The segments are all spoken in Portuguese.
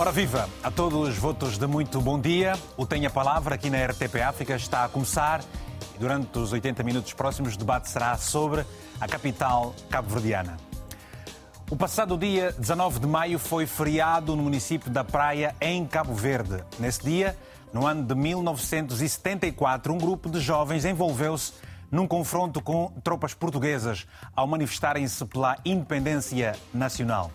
Ora viva a todos os votos de muito bom dia. O Tenha Palavra aqui na RTP África está a começar e durante os 80 minutos próximos o debate será sobre a capital cabo-verdiana. O passado dia 19 de maio foi feriado no município da Praia, em Cabo Verde. Nesse dia, no ano de 1974, um grupo de jovens envolveu-se num confronto com tropas portuguesas ao manifestarem-se pela independência nacional.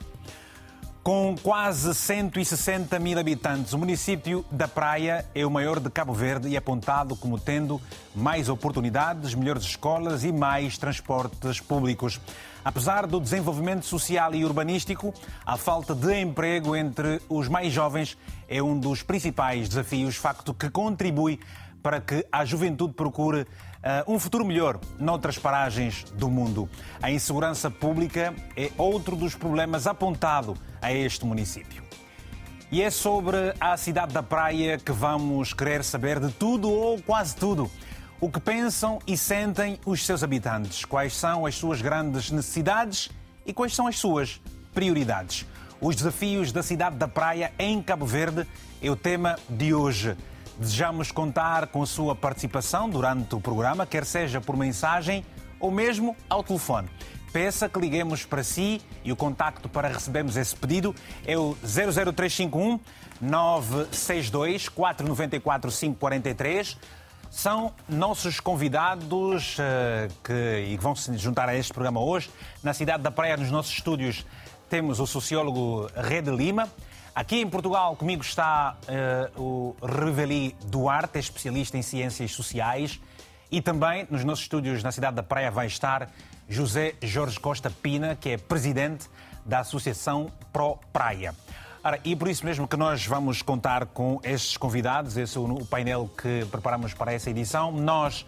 Com quase 160 mil habitantes, o município da Praia é o maior de Cabo Verde e é apontado como tendo mais oportunidades, melhores escolas e mais transportes públicos. Apesar do desenvolvimento social e urbanístico, a falta de emprego entre os mais jovens é um dos principais desafios, facto que contribui para que a juventude procure uh, um futuro melhor noutras paragens do mundo. A insegurança pública é outro dos problemas apontado a este município. E é sobre a cidade da Praia que vamos querer saber de tudo ou quase tudo. O que pensam e sentem os seus habitantes, quais são as suas grandes necessidades e quais são as suas prioridades. Os desafios da cidade da Praia em Cabo Verde é o tema de hoje. Desejamos contar com a sua participação durante o programa, quer seja por mensagem ou mesmo ao telefone. Peça que liguemos para si e o contacto para recebermos esse pedido é o 00351 962 494 543. São nossos convidados uh, que, que vão se juntar a este programa hoje. Na cidade da Praia, nos nossos estúdios, temos o sociólogo Rede Lima. Aqui em Portugal comigo está uh, o Reveli Duarte, especialista em ciências sociais. E também nos nossos estúdios na cidade da Praia vai estar José Jorge Costa Pina, que é presidente da Associação Pro Praia. Ora, e por isso mesmo que nós vamos contar com estes convidados, esse é o painel que preparamos para essa edição. Nós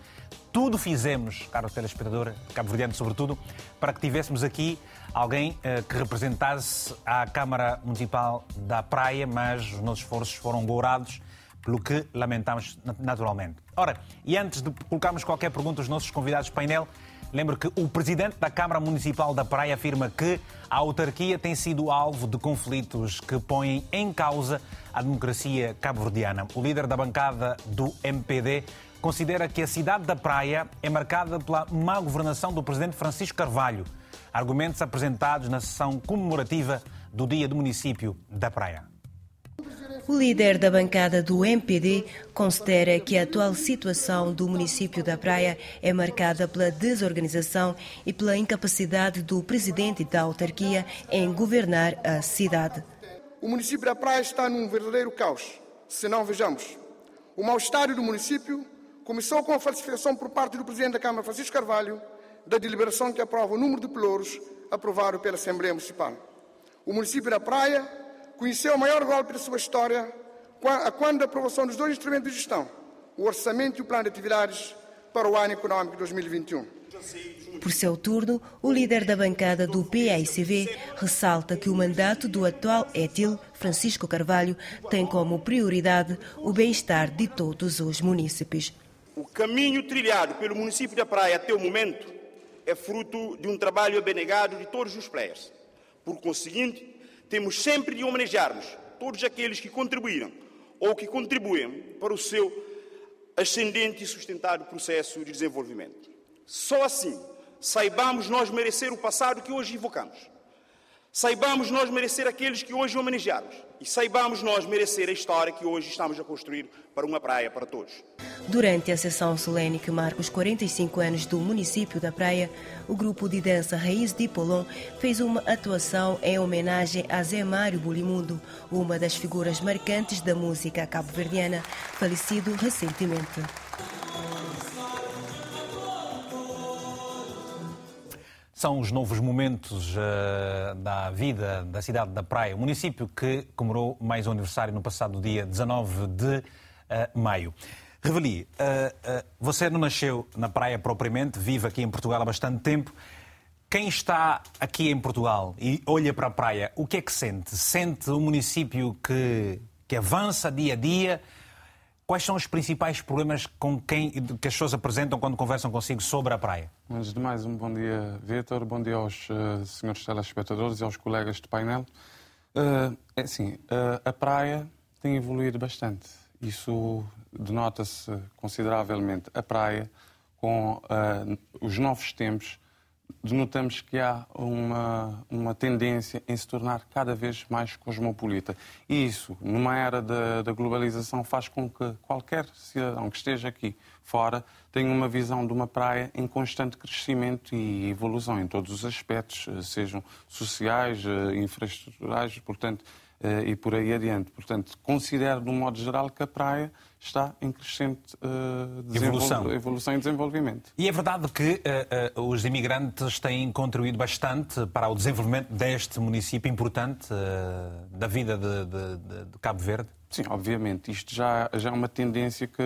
tudo fizemos, caro telespectador, cabo-verdiano sobretudo, para que tivéssemos aqui alguém uh, que representasse a Câmara Municipal da Praia, mas os nossos esforços foram gourados, pelo que lamentamos naturalmente. Ora, e antes de colocarmos qualquer pergunta aos nossos convidados do painel, lembro que o presidente da Câmara Municipal da Praia afirma que a autarquia tem sido alvo de conflitos que põem em causa a democracia cabo-verdiana. O líder da bancada do MPD considera que a cidade da Praia é marcada pela má governação do presidente Francisco Carvalho Argumentos apresentados na sessão comemorativa do Dia do Município da Praia. O líder da bancada do MPD considera que a atual situação do município da Praia é marcada pela desorganização e pela incapacidade do presidente da autarquia em governar a cidade. O município da Praia está num verdadeiro caos. Se não vejamos, o mal-estar do município começou com a falsificação por parte do presidente da Câmara, Francisco Carvalho, da deliberação que aprova o número de pelouros aprovado pela Assembleia Municipal. O município da Praia conheceu o maior golpe da sua história quando a aprovação dos dois instrumentos de gestão, o orçamento e o plano de atividades para o ano económico 2021. Por seu turno, o líder da bancada do PAICV ressalta que o mandato do atual ETIL, Francisco Carvalho, tem como prioridade o bem-estar de todos os munícipes. O caminho trilhado pelo município da Praia até o momento é fruto de um trabalho abnegado de todos os players. Por conseguinte, temos sempre de homenagearmos todos aqueles que contribuíram ou que contribuem para o seu ascendente e sustentado processo de desenvolvimento. Só assim saibamos nós merecer o passado que hoje invocamos. Saibamos nós merecer aqueles que hoje homenageamos e saibamos nós merecer a história que hoje estamos a construir para uma praia para todos. Durante a sessão solene que marca os 45 anos do município da Praia, o grupo de dança Raiz de Polon fez uma atuação em homenagem a Zé Mário Bulimundo, uma das figuras marcantes da música cabo-verdiana, falecido recentemente. São os novos momentos uh, da vida da cidade da Praia, o município que comemorou mais um aniversário no passado dia 19 de uh, maio. Reveli, uh, você não nasceu na Praia propriamente, vive aqui em Portugal há bastante tempo. Quem está aqui em Portugal e olha para a praia, o que é que sente? Sente um município que, que avança dia a dia? Quais são os principais problemas com quem, que as pessoas apresentam quando conversam consigo sobre a praia? Antes de mais, um bom dia, Vitor. Bom dia aos uh, senhores telespectadores e aos colegas de painel. Uh, é assim, uh, a praia tem evoluído bastante. Isso denota-se consideravelmente. A praia, com uh, os novos tempos, denotamos que há uma, uma tendência em se tornar cada vez mais cosmopolita. E isso, numa era da, da globalização, faz com que qualquer cidadão que esteja aqui fora tenha uma visão de uma praia em constante crescimento e evolução em todos os aspectos, eh, sejam sociais, eh, infraestruturais, portanto, eh, e por aí adiante. Portanto, considero, de um modo geral, que a praia está em crescente uh, evolução. evolução e desenvolvimento. E é verdade que uh, uh, os imigrantes têm contribuído bastante para o desenvolvimento deste município importante da vida de, de, de, Cabo Verde? Sim, obviamente. Isto já, já é uma tendência que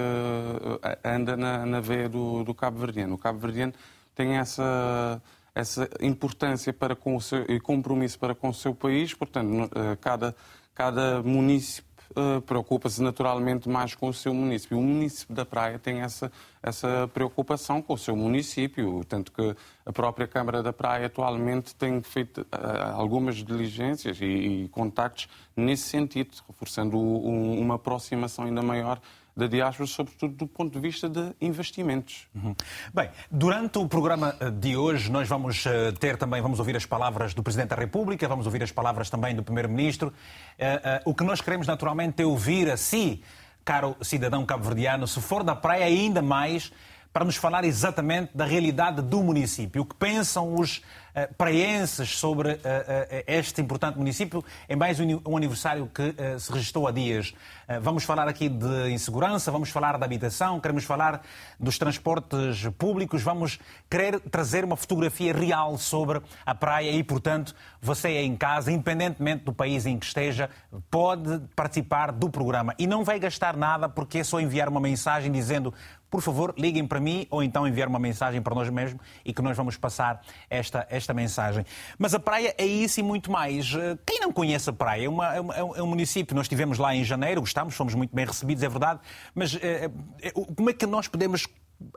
anda na, na veia do, do Cabo Verdeano. O Cabo Verdeano tem essa essa importância para com o seu, e compromisso para com o seu país, portanto, cada, cada município uh, preocupa-se naturalmente mais com o seu município. O município da Praia tem essa, essa preocupação com o seu município, tanto que a própria Câmara da Praia atualmente tem feito uh, algumas diligências e, e contactos nesse sentido, reforçando um, uma aproximação ainda maior da diáspora, sobretudo do ponto de vista de investimentos. Uhum. Bem, durante o programa eh, de hoje nós vamos eh, ter também, vamos ouvir as palavras do Presidente da República, vamos ouvir as palavras também do Primeiro-Ministro. Uh, o que nós queremos naturalmente é ouvir a si, caro cidadão cabo-verdiano, se for da praia ainda mais, para nos falar exatamente da realidade do município. O que pensam os eh, praenses sobre eh, eh, este importante município em mais um aniversário que se registrou há dias. Vamos falar aqui de insegurança, vamos falar da habitação, queremos falar dos transportes públicos, vamos querer trazer uma fotografia real sobre a praia e, portanto, você aí em casa, independentemente do país em que esteja, pode participar do programa. E não vai gastar nada porque é só enviar uma mensagem dizendo por favor, liguem para mim ou então enviar uma mensagem para nós mesmos e que nós vamos passar esta, esta mensagem. Mas a praia é isso e muito mais. Eh, quem não conhece a praia? É, uma, é, uma, é um município, nós estivemos lá em janeiro, gostamos, fomos muito bem recebidos, é verdade, mas é, é, como é que nós podemos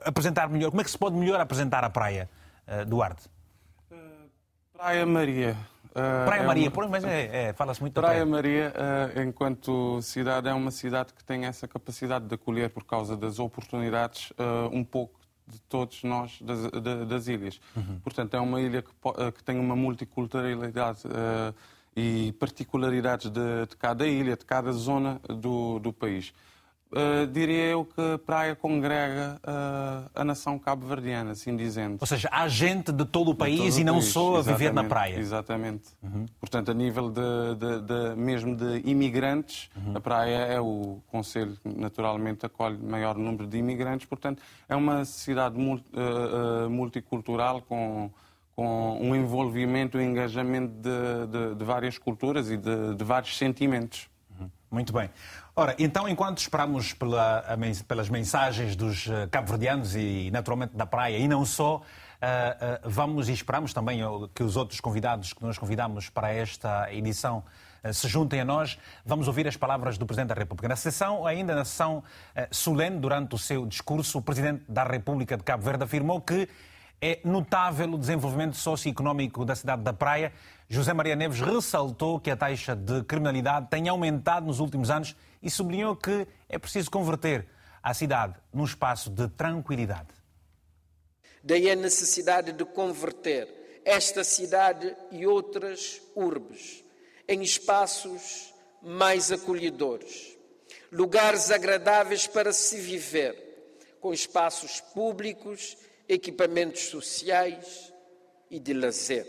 apresentar melhor, como é que se pode melhor apresentar a praia, Duarte? Praia Maria. Praia é Maria, uma... mas é, é, fala-se muito Praia, praia Maria, enquanto cidade, é uma cidade que tem essa capacidade de acolher, por causa das oportunidades, um pouco de todos nós das, das ilhas. Uhum. Portanto, é uma ilha que, que tem uma multiculturalidade e particularidades de, de, cada ilha, de cada zona do, do país. Uh, diria eu que a praia congrega uh, a nação cabo-verdiana, assim dizendo. Ou seja, há gente de todo o país todo e não país. só a viver na praia. Exatamente. Uhum. Portanto, a nível de, de, de mesmo de imigrantes, uhum. a praia é o Conselho, naturalmente, acolhe maior número de imigrantes. Portanto, é uma cidade multi, uh, multicultural com, com um envolvimento, um engajamento de, de várias culturas e de, vários sentimentos. Uhum. Muito bem. Ora, então, enquanto esperamos pela, pelas mensagens dos eh, cabo-verdianos e, naturalmente, da praia, e não só, uh, uh, vamos e esperamos também que os outros convidados que nós convidamos para esta edição se juntem a nós. Vamos ouvir as palavras do Presidente da República. Na sessão, ainda na sessão solene, durante o seu discurso, o Presidente da República de Cabo Verde afirmou que é notável o desenvolvimento socioeconómico da cidade da Praia. José Maria Neves ressaltou que a taxa de criminalidade tem aumentado nos últimos anos e sublinhou que é preciso converter a cidade num espaço de tranquilidade. Daí a necessidade de converter esta cidade e outras urbes em espaços mais acolhedores, lugares agradáveis para se viver, com espaços públicos, equipamentos sociais e de lazer.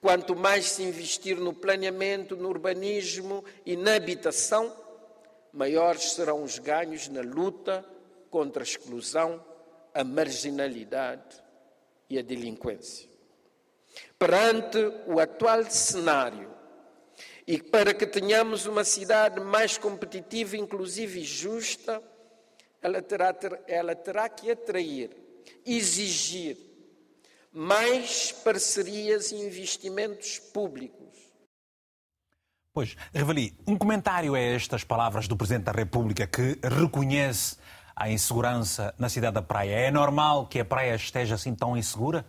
Quanto mais se investir no planeamento, no urbanismo e na habitação, maiores serão os ganhos na luta contra a exclusão, a marginalidade e a delinquência. Perante o atual cenário, e para que tenhamos uma cidade mais competitiva, inclusiva e justa, ela terá, ela terá que atrair, exigir mais parcerias e investimentos públicos Pois, Reveli, um comentário a estas palavras do Presidente da República que reconhece a insegurança na cidade da Praia. É normal que a praia esteja assim tão insegura?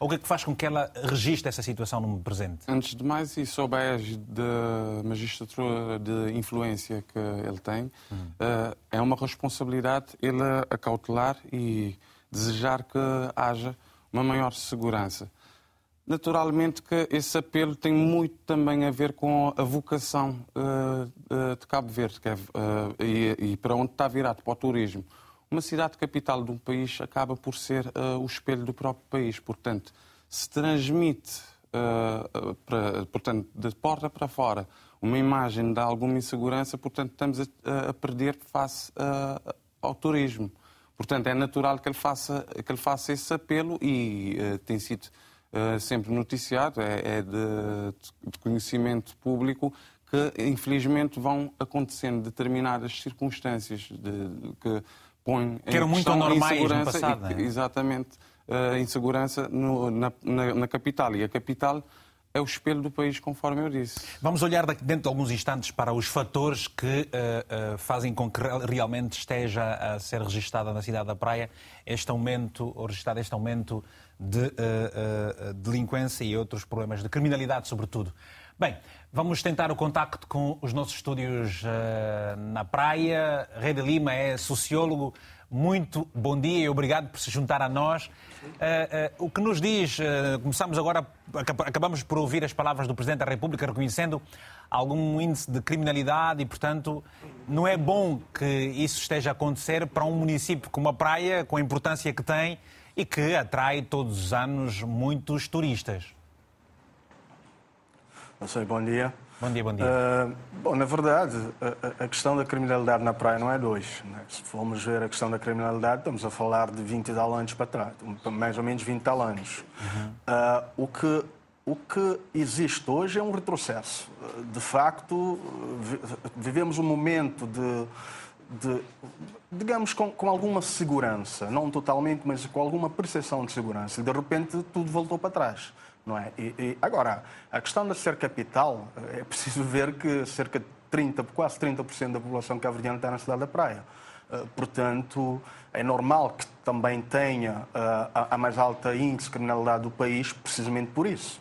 Ou o que é que faz com que ela registre essa situação no presente? Antes de mais, e sob a égide da magistratura de influência que ele tem, uhum. é uma responsabilidade ele acautelar e desejar que haja uma maior segurança. Naturalmente que esse apelo tem muito também a ver com a vocação uh, de Cabo Verde é, uh, e, e, para onde está virado, para o turismo. Uma cidade capital de um país acaba por ser uh, o espelho do próprio país. Portanto, se transmite, para, portanto, de porta para fora, uma imagem de alguma insegurança, portanto, estamos a, a perder face ao turismo. Portanto, é natural que ele faça, que ele faça esse apelo e tem sido eh, sempre noticiado, é, é de, de, conhecimento público, que infelizmente vão acontecendo determinadas circunstâncias de, de, que põem que eram muito normais no passado. E, é? Exatamente, a insegurança no, na, na, na capital. E a capital é o espelho do país, conforme eu disse. Vamos olhar dentro de alguns instantes para os fatores que uh, uh, fazem com que realmente esteja a ser registada na cidade da Praia este aumento, ou registrado este aumento de uh, delinquência e outros problemas de criminalidade, sobretudo. Bem, vamos tentar o contacto com os nossos estúdios na Praia. Rei de Lima é sociólogo. Muito bom dia e obrigado por se juntar a nós. Uh, uh, o que nos diz, uh, começamos agora, acabamos por ouvir as palavras do Presidente da República reconhecendo algum índice de criminalidade e, portanto, não é bom que isso esteja a acontecer para um município como a Praia, com a importância que tem e que atrai todos os anos muitos turistas. Bom dia. Bom dia, bom dia. Uh, bom, na verdade, a, a, questão da criminalidade na praia não é de hoje. Né? Se formos ver a questão da criminalidade, estamos a falar de 20 e tal anos para trás, mais ou menos 20 tal anos. Uhum. Uh, o, que, o que existe hoje é um retrocesso. De facto, vivemos um momento de, de digamos, com, com, alguma segurança, não totalmente, mas com alguma percepção de segurança. E de repente tudo voltou para trás. Não é? E, e, agora, a questão de ser capital, é preciso ver que cerca de 30, quase 30% da população cabo-verdiana está na cidade da Praia. Uh, portanto, é normal que também tenha a, a, mais alta índice de criminalidade do país, precisamente por isso.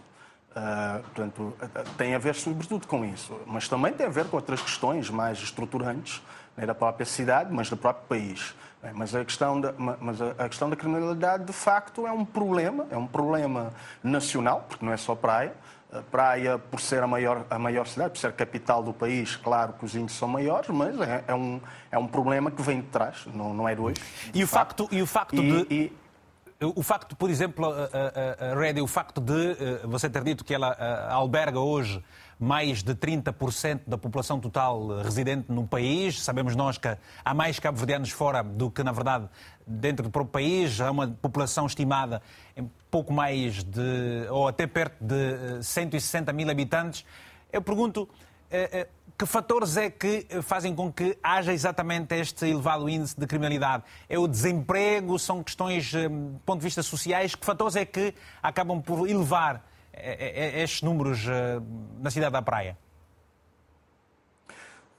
Uh, portanto, tem a ver sobretudo com isso, mas também tem a ver com outras questões mais estruturantes né, da própria cidade, mas do próprio país. É, mas a questão, da, mas a questão da criminalidade, de facto, é um problema, é um problema nacional, porque não é só praia. A praia, por ser a maior, a maior cidade, por ser capital do país, claro que os índices são maiores, mas é, é um, é um problema que vem de trás, não, não é de hoje. E o facto, e o facto e, de... E, o facto, por exemplo, a, a, a o facto de eh, você ter dito que ela eh, alberga hoje mais de 30% da população total residente no país. Sabemos nós que há mais cabo-verdianos fora do que, na verdade, dentro do próprio país. Há uma população estimada em pouco mais de, ou até perto de 160 eh, mil habitantes. Eu pergunto, eh, eh, que fatores é que fazem com que haja exatamente este elevado índice de criminalidade? É o desemprego? São questões, do ponto de vista sociais? Que fatores é que acabam por elevar é estes números eh, na cidade da Praia?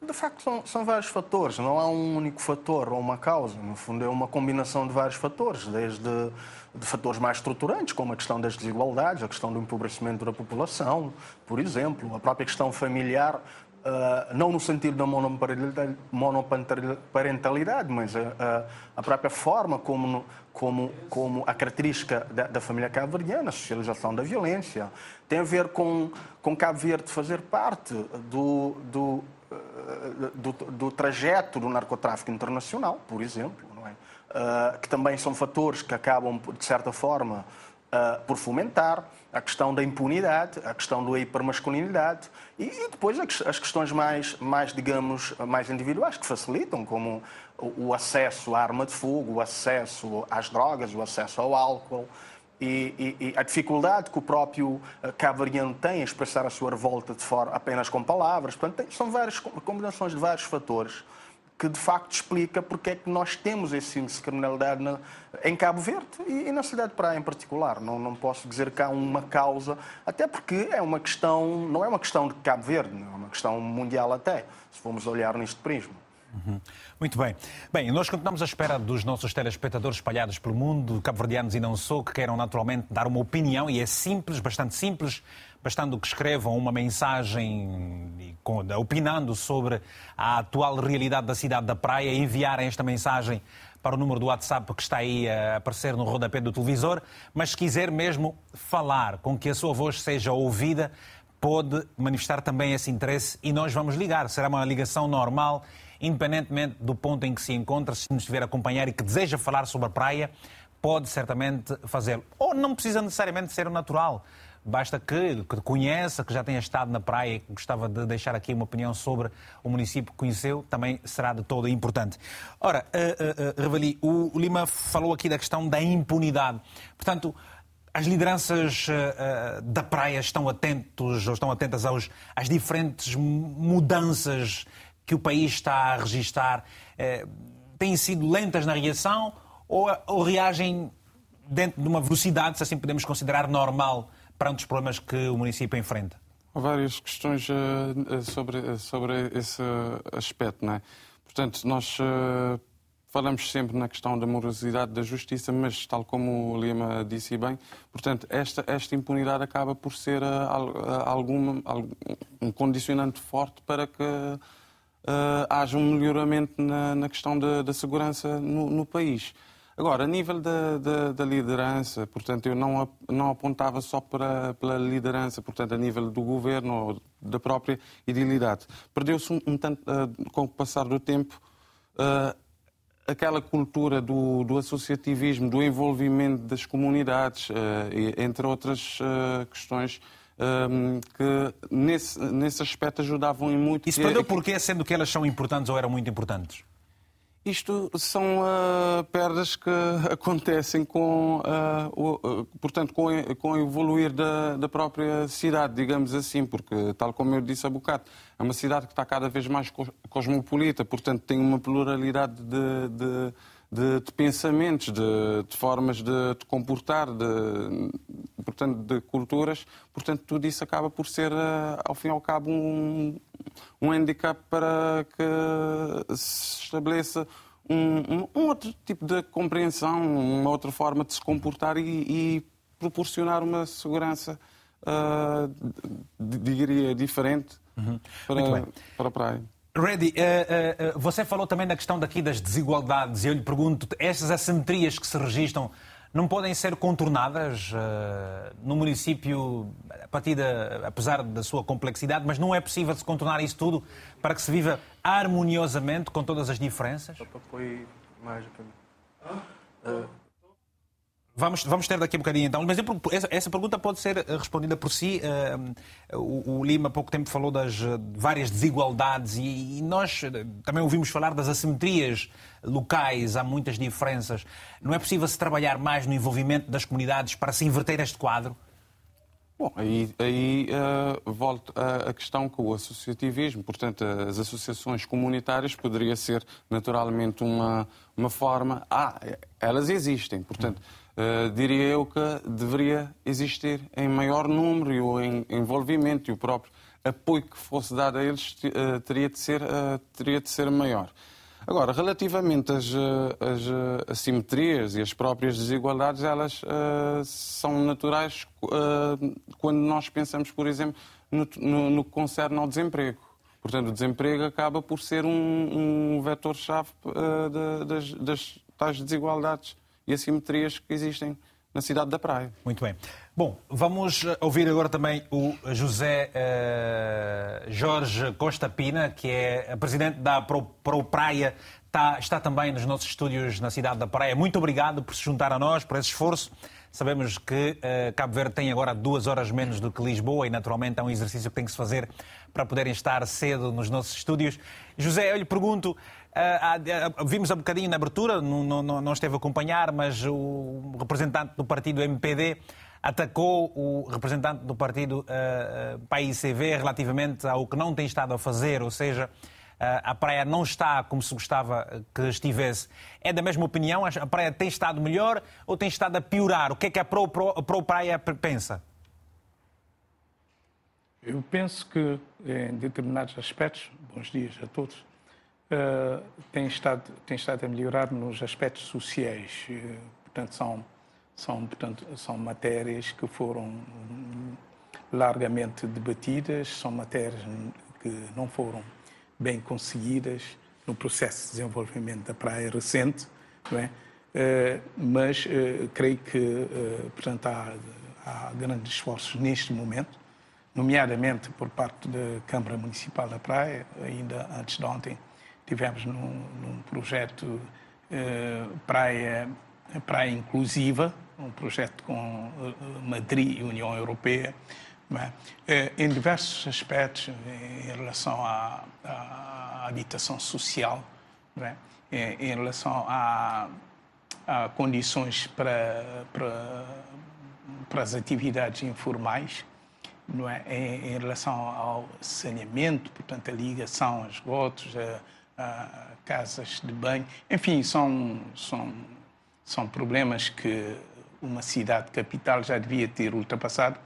De facto, são, são, vários fatores. Não há um único fator ou uma causa. No fundo, é uma combinação de vários fatores, desde de fatores mais estruturantes, como a questão das desigualdades, a questão do empobrecimento da população, por exemplo, a própria questão familiar, Uh, não no sentido da monoparentalidade, mas a, a, própria forma como, como, como a característica da, da família cabo-verdiana, a socialização da violência, tem a ver com, com Cabo Verde fazer parte do, do, uh, do, do trajeto do narcotráfico internacional, por exemplo, é? Uh, que também são fatores que acabam, de certa forma, por fomentar a questão da impunidade, a questão da hipermasculinidade e, depois as questões mais, mais, digamos, mais individuais que facilitam, como o, o acesso à arma de fogo, o acesso às drogas, o acesso ao álcool. E, e, e, a dificuldade que o próprio eh, cabo-verdiano tem em expressar a sua revolta de fora apenas com palavras. Portanto, tem, são várias combinações de vários fatores que de facto explica porque é que nós temos esse índice de criminalidade na, em Cabo Verde e, e, na cidade de Praia em particular. Não, não posso dizer que há uma causa, até porque é uma questão, não é uma questão de Cabo Verde, é uma questão mundial até, se formos olhar neste prisma. Uhum. Muito bem. Bem, nós continuamos à espera dos nossos telespectadores espalhados pelo mundo, cabo-verdianos e não só, que queiram naturalmente dar uma opinião, e é simples, bastante simples, bastando que escrevam uma mensagem opinando sobre a atual realidade da cidade da Praia, enviarem esta mensagem para o número do WhatsApp que está aí a aparecer no rodapé do televisor, mas se quiser mesmo falar com que a sua voz seja ouvida, pode manifestar também esse interesse e nós vamos ligar. Será uma ligação normal, independentemente do ponto em que se encontra, se nos estiver a acompanhar e que deseja falar sobre a praia, pode certamente fazê-lo. Ou não precisa necessariamente ser natural. Basta que, que conheça, que já tenha estado na praia e que gostava de deixar aqui uma opinião sobre o município que conheceu, também será de todo importante. Ora, uh, uh, uh, Revali, o Lima falou aqui da questão da impunidade. Portanto, as lideranças da praia estão atentos ou estão atentas aos, às diferentes mudanças que o país está a registrar. Uh, têm sido lentas na reação ou, reagem dentro de uma velocidade, se assim podemos considerar, normal perante os problemas que o município enfrenta? Há várias questões uh, sobre, sobre esse aspecto. Não é? Portanto, nós falamos sempre na questão da morosidade da justiça, mas, tal como o Lima disse bem, portanto, esta, esta impunidade acaba por ser uh, alguma, um condicionante forte para que haja um melhoramento na, na questão da, segurança no, no país. Agora, a nível da, da, da, liderança, portanto, eu não, não apontava só para, pela liderança, portanto, a nível do governo ou da própria idilidade. Perdeu-se um, um tanto, uh, com o passar do tempo, uh, aquela cultura do, do, associativismo, do envolvimento das comunidades, uh, entre outras questões. Que nesse, nesse aspecto ajudavam em muito. Isso perdeu porquê, sendo que elas são importantes ou eram muito importantes? Isto são uh, perdas que acontecem com, uh, o, uh, portanto, com, com o evoluir da, da, própria cidade, digamos assim, porque, tal como eu disse há bocado, é uma cidade que está cada vez mais cosmopolita, portanto, tem uma pluralidade de, de de, de pensamentos, de, de, formas de, de comportar, de, portanto, de culturas. Portanto, tudo isso acaba por ser, eh, ao fim e ao cabo, um, um handicap para que se estabeleça um, um, um, outro tipo de compreensão, uma outra forma de se comportar e, e proporcionar uma segurança, uh, diria, diferente uhum. para, para a praia. Reddy, uh, uh, você falou também da questão daqui das desigualdades. E eu lhe pergunto, essas assimetrias que se registram não podem ser contornadas uh, no município, a partir da, apesar da sua complexidade, mas não é possível se contornar isso tudo para que se viva harmoniosamente com todas as diferenças? mais Vamos, vamos ter daqui a bocadinho então. Mas essa, essa pergunta pode ser eh, respondida por si. Uh, o, o, Lima há pouco tempo falou das uh, várias desigualdades e, e, nós também ouvimos falar das assimetrias locais, há muitas diferenças. Não é possível se trabalhar mais no envolvimento das comunidades para se inverter este quadro? Bom, aí, aí uh, volto à questão com o associativismo. Portanto, as associações comunitárias poderia ser naturalmente uma, uma forma. Ah, elas existem. Portanto. Hum Uh, diria eu que deveria existir em maior número e o envolvimento e o próprio apoio que fosse dado a eles uh, teria, de ser, uh, teria de ser maior. Agora, relativamente às, às assimetrias e às próprias desigualdades, elas são naturais quando nós pensamos, por exemplo, no, no, no, que concerne ao desemprego. Portanto, o desemprego acaba por ser um, um vetor-chave das, das tais desigualdades e assimetrias que existem na cidade da Praia. Muito bem. Bom, vamos ouvir agora também o José uh, Jorge Costa Pina, que é presidente da Pro, Pro Praia, está, está também nos nossos estúdios na cidade da Praia. Muito obrigado por se juntar a nós, por esse esforço. Sabemos que uh, Cabo Verde tem agora duas horas menos do que Lisboa e, naturalmente, é um exercício que tem que se fazer para poderem estar cedo nos nossos estúdios. José, eu lhe pergunto, vimos um bocadinho na abertura, não, não, não esteve a acompanhar, mas o representante do partido MPD atacou o representante do partido uh, PAICV relativamente ao que não tem estado a fazer, ou seja, uh, a praia não está como se gostava que estivesse. É da mesma opinião? A praia tem estado melhor ou tem estado a piorar? O que é que a Pro, Pro, Pro Praia pensa? Eu penso que, em determinados aspectos, bons dias a todos, uh, tem, estado, tem estado a melhorar nos aspectos sociais. Uh, portanto, são, são, portanto, são matérias que foram largamente debatidas, são matérias que não foram bem conseguidas no processo de desenvolvimento da praia recente, não é? Uh, mas creio que, portanto, há, há grandes esforços neste momento nomeadamente por parte da Câmara Municipal da Praia, ainda antes de ontem tivemos num, num projeto eh, Praia, Praia Inclusiva, um projeto com eh, Madrid e União Europeia, é? eh, em diversos aspectos em relação à, à habitação social, é? em, em relação a, a condições para, para, para as atividades informais, não é? em, em relação ao saneamento, portanto, a ligação a esgotos, a, casas de banho, enfim, são, são, são problemas que uma cidade capital já devia ter ultrapassado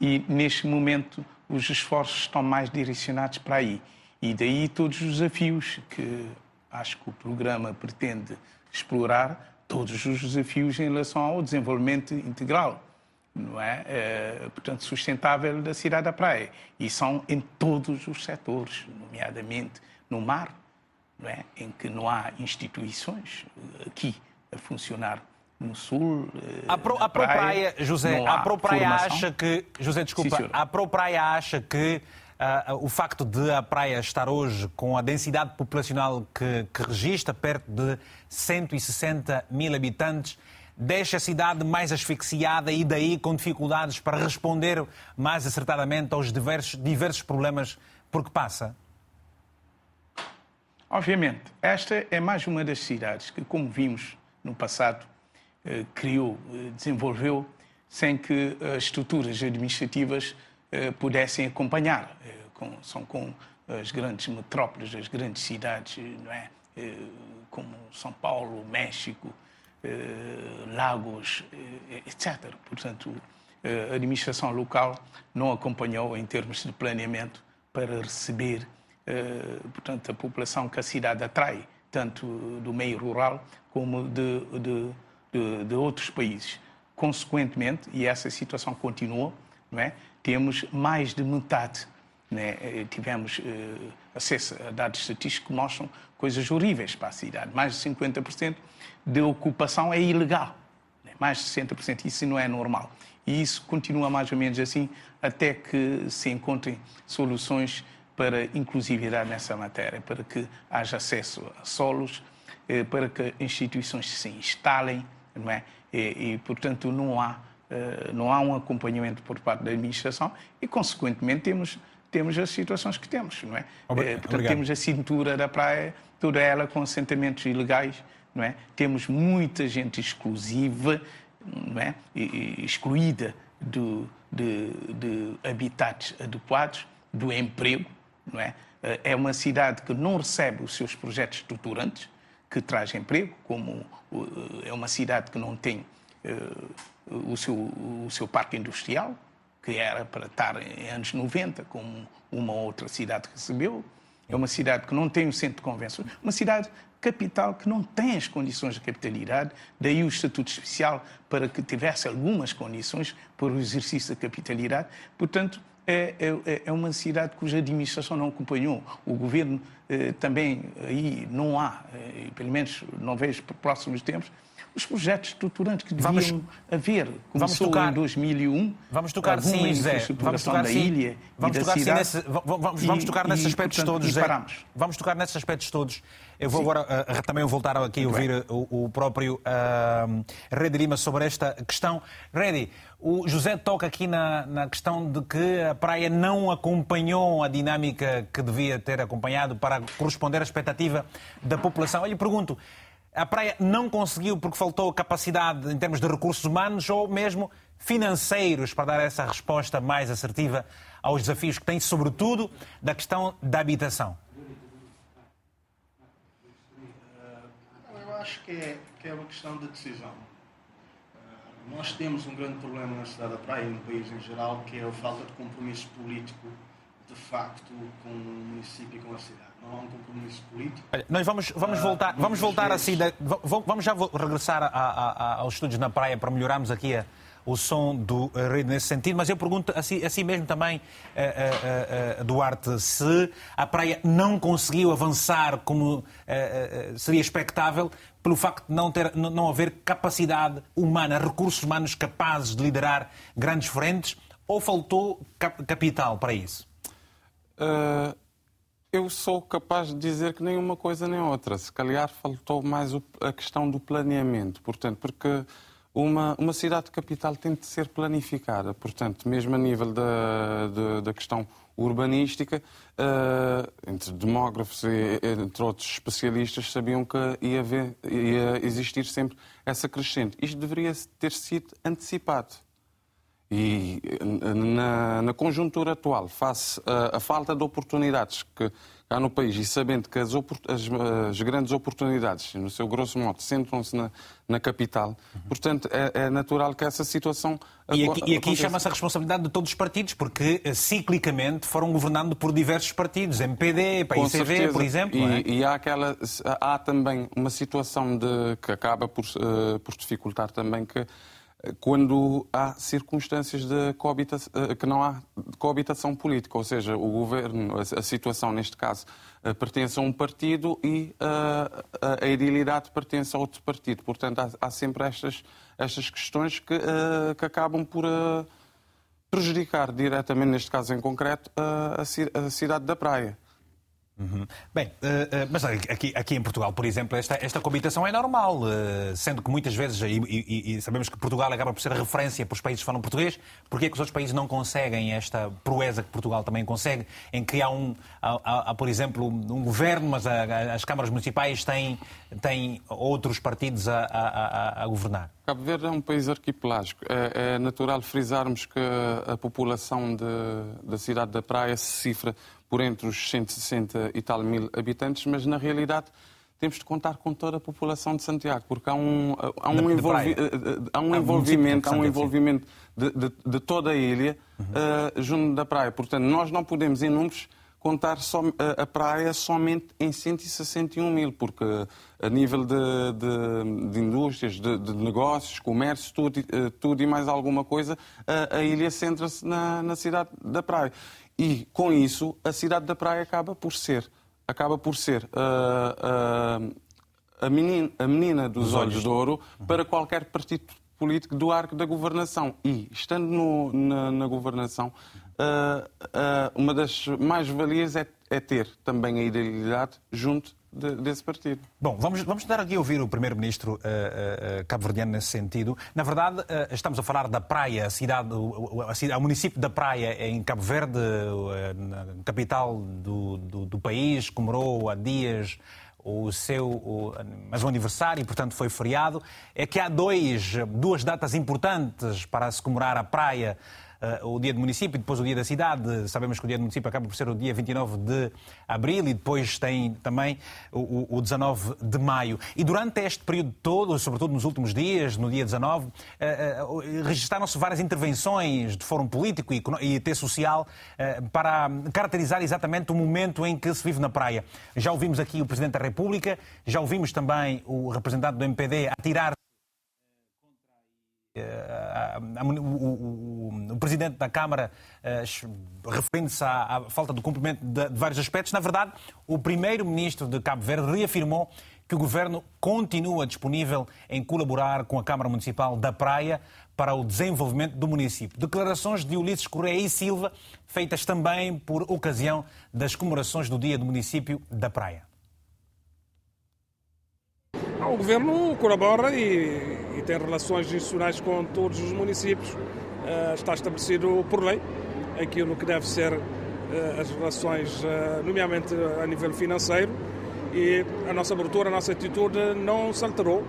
e, neste momento, os esforços estão mais direcionados para aí. E daí todos os desafios que acho que o programa pretende explorar, todos os desafios em relação ao desenvolvimento integral não é? é? portanto, sustentável da cidade da praia. E são em todos os setores, nomeadamente no mar, é? em que não há instituições aqui a funcionar no sul. Eh, a Pro, a praia, praia, José, a Pro Praia acha que. José, desculpa, Sim, a Pro Praia acha que. Uh, o facto de a praia estar hoje com a densidade populacional que, que registra, perto de 160 mil habitantes, deixa a cidade mais asfixiada e daí com dificuldades para responder mais acertadamente aos diversos, diversos problemas por que passa? Obviamente, esta é mais uma das cidades que, como vimos no passado, eh, criou, eh, desenvolveu, sem que as estruturas administrativas eh, pudessem acompanhar. São com as grandes metrópoles, as grandes cidades, não é? como São Paulo, México, eh, lagos, eh, etc. Portanto, eh, a administração local não acompanhou em termos de planeamento para receber, portanto, a população que a cidade atrai, tanto do meio rural como de, de, de, de outros países. Consequentemente, e essa situação continuou, não é? temos mais de metade né? tivemos uh, acesso a dados estatísticos que mostram coisas horríveis para a cidade. Mais de 50% de ocupação é ilegal. Né? Mais de 60%. Isso não é normal. E isso continua mais ou menos assim até que se encontrem soluções para inclusividade nessa matéria, para que haja acesso a solos, eh, para que instituições se instalem, não é? E, e portanto, não há, eh, não há um acompanhamento por parte da administração e, consequentemente, temos temos as situações que temos, não é? Obrigado. Portanto, temos a cintura da praia, toda ela com assentamentos ilegais, não é? Temos muita gente exclusiva, não é? E, excluída do, de, de habitats adequados, do emprego, não é? Eh, é uma cidade que não recebe os seus projetos estruturantes, que traz emprego, como eh, é uma cidade que não tem uh, o, seu, o seu parque industrial, que era para estar em anos 90, como uma outra cidade recebeu. É uma cidade que não tem um centro de convenções, uma cidade capital que não tem as condições de capitalidade, daí o estatuto especial para que tivesse algumas condições para o exercício da capitalidade. Portanto, é, é, é uma cidade cuja administração não acompanhou. O governo eh, também aí não há, eh, pelo menos não vejo para próximos tempos, os projetos estruturantes que deviam vamos, haver. Começou vamos tocar, em 2001. Vamos tocar sim, José. Vamos tocar da sim. ilha vamos e tocar, cidade. Nesse, vamos, vamos tocar nesses aspectos e, todos, José. Vamos tocar nesses aspectos todos. Eu vou sim. agora uh, também voltar aqui a ouvir o, o, próprio uh, Redi Lima sobre esta questão. Redi, o José toca aqui na, na questão de que a praia não acompanhou a dinâmica que devia ter acompanhado para corresponder à expectativa da população. Eu lhe pergunto, a praia não conseguiu porque faltou capacidade em termos de recursos humanos ou mesmo financeiros para dar essa resposta mais assertiva aos desafios que tem, sobretudo da questão da habitação? Eu acho que é, que é uma questão de decisão. Nós temos um grande problema na cidade da praia e no país em geral, que é a falta de compromisso político de facto com o município e com a cidade. Não há um compromisso político. Nós vamos, vamos Ah, voltar, vamos voltar vezes- assim, da- vamos já regressar a- a- a- aos estúdios na praia para melhorarmos aqui a- o som do eh, Rei nesse sentido, mas eu pergunto assim, assim mesmo também, eh, eh, eh, Duarte, se a praia não conseguiu avançar como eh, eh, seria expectável pelo facto de não, ter, não- não haver capacidade humana, recursos humanos capazes de liderar grandes frentes, ou faltou cap- capital para isso? Eu sou capaz de dizer que nem uma coisa nem outra. Se calhar faltou mais a questão do planeamento. Portanto, porque uma, uma cidade capital tem de ser planificada. Portanto, mesmo a nível da, da, da questão urbanística, uh, entre demógrafos e entre outros especialistas, sabiam que ia, haver, ia existir sempre essa crescente. Isto deveria ter sido antecipado. E na, na conjuntura atual, face à, falta de oportunidades que há no país e sabendo que as, as, as grandes oportunidades, no seu grosso modo, centram-se na, na capital, portanto, é, é natural que essa situação. E aqui, e aqui chama-se a responsabilidade de todos os partidos, porque eh, ciclicamente foram governando por diversos partidos, MPD, PICV, por exemplo. E, é? e há, aquela, há também uma situação de, que acaba por, eh, por dificultar também que quando há circunstâncias de coabitação, que não há coabitação política, ou seja, o governo, a, situação neste caso, eh, pertence a um partido e eh, a, idilidade pertence a outro partido. Portanto, há, sempre estas, estas questões que, eh, que acabam por eh, prejudicar diretamente, neste caso em concreto, a cidade da Praia. Bem, eh, eh, mas aqui, aqui em Portugal, por exemplo, esta, esta coabitação é normal, eh, sendo que muitas vezes, e, e- e sabemos que Portugal acaba por ser referência para os países que falam português, porque é que os outros países não conseguem esta proeza que Portugal também consegue, em criar, um, há, há- há, por exemplo, um governo, mas a- a- as câmaras municipais têm, têm outros partidos a, a- a- a governar? Cabo Verde é um país arquipelágico. É, é natural frisarmos que a população de- da cidade da Praia se cifra por entre os 160 e tal mil habitantes, mas na realidade temos de contar com toda a população de Santiago, porque há um, há um, De- envolvi- Praia. há um envolvimento, há um envolvimento de, de- de toda a ilha eh, junto da praia. Portanto, nós não podemos, em números, contar só, a, a praia somente em 161 mil, porque a nível de, de- de indústrias, de, de negócios, comércio, tudo, e- eh, tudo e mais alguma coisa, a, a ilha centra-se na, na cidade da praia. E, com isso, a cidade da praia acaba por ser, acaba por ser ah, ah, a, menina, a menina dos olhos de ouro para qualquer partido político do arco da governação. E, estando no- na, na governação, uma das mais-valias é, é ter também a idealidade junto de- desse partido. Bom, vamos, vamos tentar aqui ouvir o primeiro-ministro eh, eh, cabo-verdiano nesse sentido. Na verdade, eh, estamos a falar da praia, a cidade, o, a cidade- o município da praia em Cabo Verde, na capital do, do, do país, comemorou há dias o seu o, mas o aniversário, portanto foi feriado. É que há dois, duas datas importantes para se comemorar a praia. Eh, o dia do município depois o dia da cidade. Sabemos que o dia do município acaba por ser o dia 29 de abril e depois tem também o, o- o 19 de maio. E durante este período todo, sobretudo nos últimos dias, no dia 19, eh, eh, registaram-se várias intervenções de fórum político e até social para caracterizar exatamente o momento em que se vive na praia. Já ouvimos aqui o Presidente da República, já ouvimos também o representante do MPD a tirar o, o- presidente da Câmara eh, referindo-se à, falta de cumprimento de vários aspectos. Na verdade, o primeiro-ministro de Cabo Verde reafirmou que o governo continua disponível em colaborar com a Câmara Municipal da Praia para o desenvolvimento do município. Declarações de Ulisses Correia e Silva, feitas também por ocasião das comemorações do Dia do Município da Praia. O governo colabora e, tem relações institucionais com todos os municípios. Eh, está estabelecido por lei aquilo que deve ser eh, as relações, eh, nomeadamente a nível financeiro. E a nossa abertura, a nossa atitude não se alterou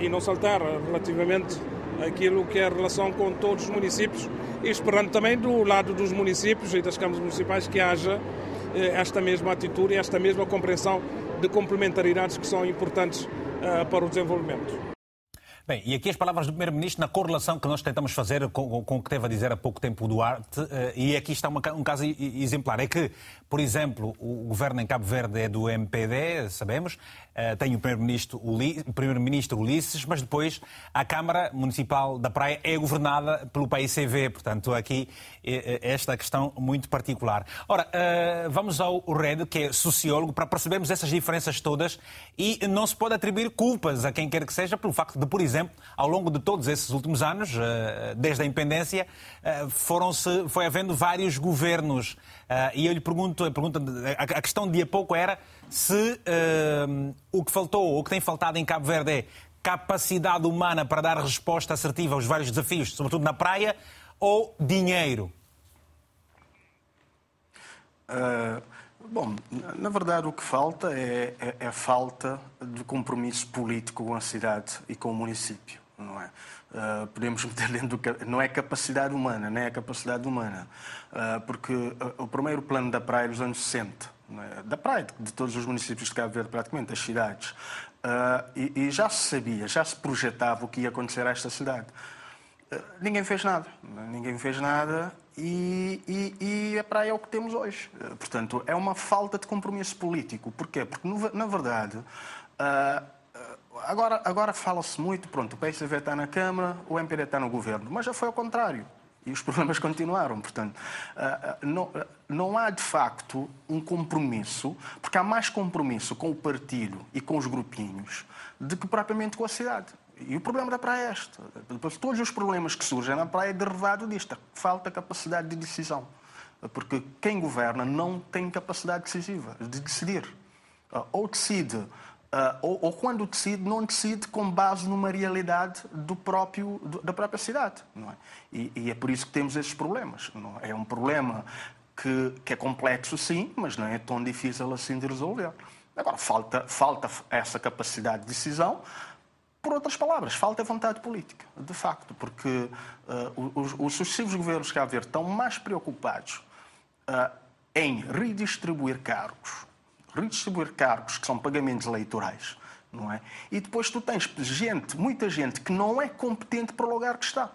e não se altera relativamente aquilo que é a relação com todos os municípios e esperando também do lado dos municípios e das câmaras municipais que haja esta mesma atitude e esta mesma compreensão de complementaridades que são importantes para o desenvolvimento. Bem, e aqui as palavras do Primeiro-Ministro na correlação que nós tentamos fazer com, com o que teve a dizer há pouco tempo o Duarte, eh, e aqui está uma, um caso exemplar. É que, por exemplo, o governo em Cabo Verde é do MPD, sabemos, eh, tem o Primeiro-Ministro Primeiro Ulisses, mas depois a Câmara Municipal da Praia é governada pelo PICV, portanto, aqui eh, esta questão muito particular. Ora, vamos ao Red, que é sociólogo, para percebermos essas diferenças todas e não se pode atribuir culpas a quem quer que seja pelo facto de, por exemplo, ao longo de todos esses últimos anos, eh, desde a independência, eh, foram-se, foi havendo vários governos. Eh, e eu lhe pergunto, a, pergunta, a questão de há pouco era se o que faltou, ou o que tem faltado em Cabo Verde é capacidade humana para dar resposta assertiva aos vários desafios, sobretudo na praia, ou dinheiro? Uh, Bom, na verdade o que falta é, é, é, falta de compromisso político com a cidade e com o município, não é? Uh, podemos meter dentro do, não é capacidade humana, não é capacidade humana, uh, porque uh, o primeiro plano da praia dos anos 60, é? da praia de todos os municípios de Cabo Verde, praticamente das cidades, e, e, já se sabia, já se projetava o que ia acontecer a esta cidade. ninguém fez nada, ninguém fez nada e, e, e, a praia é o que temos hoje. Portanto, é uma falta de compromisso político. Porquê? Porque, na verdade, uh, agora, agora fala-se muito, pronto, o PSV está na Câmara, o MPD está no Governo, mas já foi ao contrário. E os problemas continuaram. Portanto, uh, não, não há de facto um compromisso, porque há mais compromisso com o partido e com os grupinhos do que propriamente com a cidade. E o problema da praia é este. Todos os problemas que surgem na praia é derivado disto. Falta capacidade de decisão. Porque quem governa não tem capacidade decisiva de decidir. Ah, ou decide, ah, ou, ou quando decide, não decide com base numa realidade do próprio, da própria cidade. Não é? E, e é por isso que temos esses problemas. Não é? é um problema que, que é complexo, sim, mas não é tão difícil assim de resolver. Agora, falta, falta essa capacidade de decisão, por outras palavras, falta vontade política, de facto, porque uh, os, os, sucessivos governos que há a ver estão mais preocupados uh, em redistribuir cargos, redistribuir cargos que são pagamentos eleitorais, não é? E depois tu tens gente, muita gente que não é competente para o lugar que está.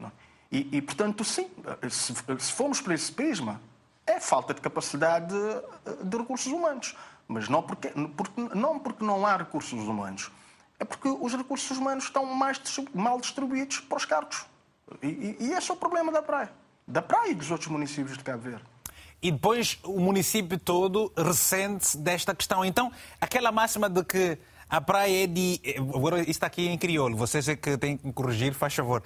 É? E, e, portanto, sim, se, se formos para esse prisma, é falta de capacidade de, de recursos humanos. Mas não porque, porque, não porque não há recursos humanos é porque os recursos humanos estão mais mal distribuídos para os cargos. E, e, esse é o problema da praia. Da praia e dos outros municípios de Cabo Verde. E depois o município todo ressente desta questão. Então, aquela máxima de que a praia é de. Agora, isto está aqui em crioulo, vocês é que têm que corrigir, faz favor.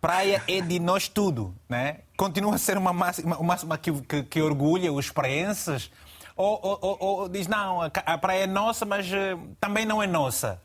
Praia é de nós tudo, né? Continua a ser uma máxima, uma máxima que, que, que orgulha os praenses? Ou, ou, ou, ou, diz, não, a praia é nossa, mas uh, também não é nossa?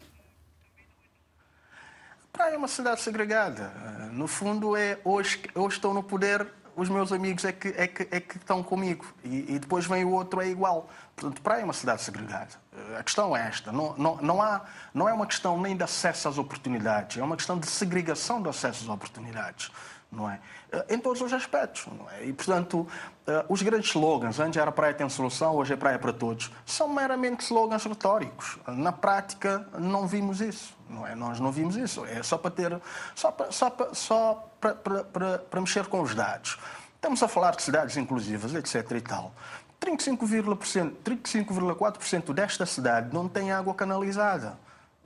Praia é uma cidade segregada. No fundo, é hoje, hoje estou no poder, os meus amigos é que, é que, é que estão comigo. E, e depois vem o outro, é igual. Portanto, Praia é uma cidade segregada. A questão é esta. Não, não, não, há, não é uma questão nem de acesso às oportunidades, é uma questão de segregação de acesso às oportunidades não é? Eh, em todos os aspectos, não é? E, portanto, eh, os grandes slogans, antes era praia tem solução, hoje é praia para todos, são meramente slogans retóricos. Na prática, não vimos isso, não é? Nós não vimos isso. É só para ter, só para, só para, só para, mexer com os dados. Estamos a falar de cidades inclusivas, etc. e tal. 35,4% 35 desta cidade não tem água canalizada.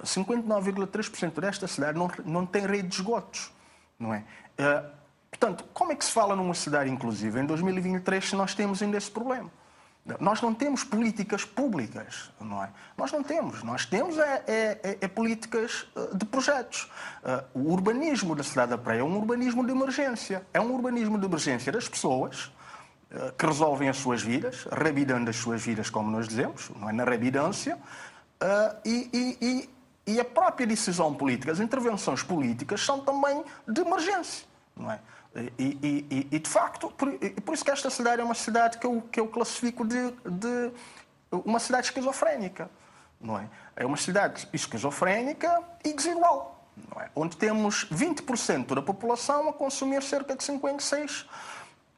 59,3% desta cidade não, não tem rede de esgotos. Não é? Uh, portanto, como é que se fala numa cidade inclusiva em 2023 se nós temos ainda esse problema? Nós não temos políticas públicas, não é? Nós não temos. Nós temos é, é, é, é políticas eh, de projetos. Uh, o urbanismo da cidade da Praia é um urbanismo de emergência. É um urbanismo de emergência das pessoas uh, que resolvem as suas vidas, reabidando as suas vidas, como nós dizemos, não é? Na reabidância. Uh, e, e, e e a própria decisão política, as intervenções políticas são também de emergência. Não é? E, e, e de facto, por, por, isso que esta cidade é uma cidade que eu, que eu classifico de, de uma cidade esquizofrénica. Não é? é uma cidade esquizofrénica e desigual. É? Onde temos 20% da população a consumir cerca de 56%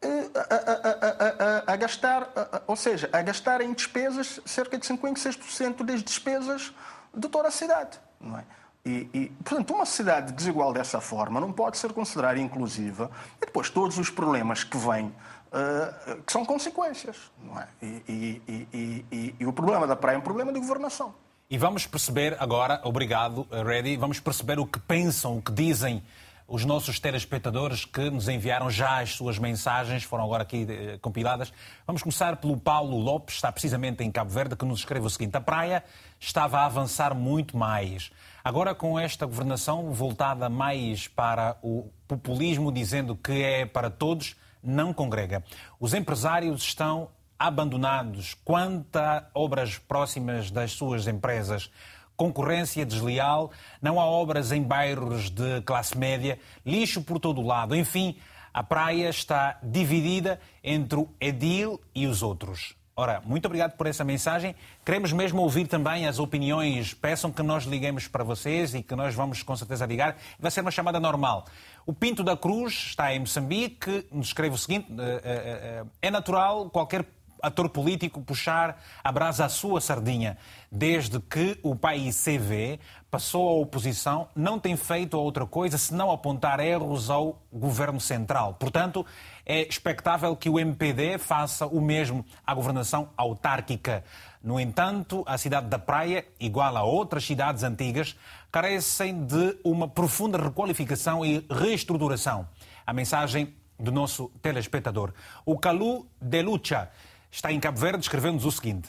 eh, a, a, a, a, gastar, ou seja, a gastar em despesas cerca de 56% das despesas de toda a cidade. Não é? E, e, portanto, uma sociedade desigual dessa forma não pode ser considerada inclusiva e depois todos os problemas que vêm, uh, que são consequências. Não é? E, e, e, o problema da praia é um problema de governação. E vamos perceber agora, obrigado, Reddy, vamos perceber o que pensam, o que dizem os nossos telespectadores que nos enviaram já as suas mensagens, foram agora aqui eh, compiladas. Vamos começar pelo Paulo Lopes, está precisamente em Cabo Verde, que nos escreve o seguinte: A praia estava a avançar muito mais. Agora, com esta governação voltada mais para o populismo, dizendo que é para todos, não congrega. Os empresários estão abandonados quanto a obras próximas das suas empresas concorrência desleal, não há obras em bairros de classe média, lixo por todo o lado. Enfim, a praia está dividida entre o Edil e os outros. Ora, muito obrigado por essa mensagem. Queremos mesmo ouvir também as opiniões. Peçam que nós liguemos para vocês e que nós vamos com certeza ligar. Vai ser uma chamada normal. O Pinto da Cruz está em Moçambique, nos escreve o seguinte: eh, eh, eh, é natural qualquer ator político puxar a brasa à sua sardinha. Desde que o PAICV passou à oposição, não tem feito outra coisa senão apontar erros ao governo central. Portanto, é expectável que o MPD faça o mesmo à governação autárquica. No entanto, a cidade da Praia, igual a outras cidades antigas, carecem de uma profunda requalificação e reestruturação. A mensagem do nosso telespectador. O Calu de Lucha está em Cabo Verde, escreveu-nos o seguinte: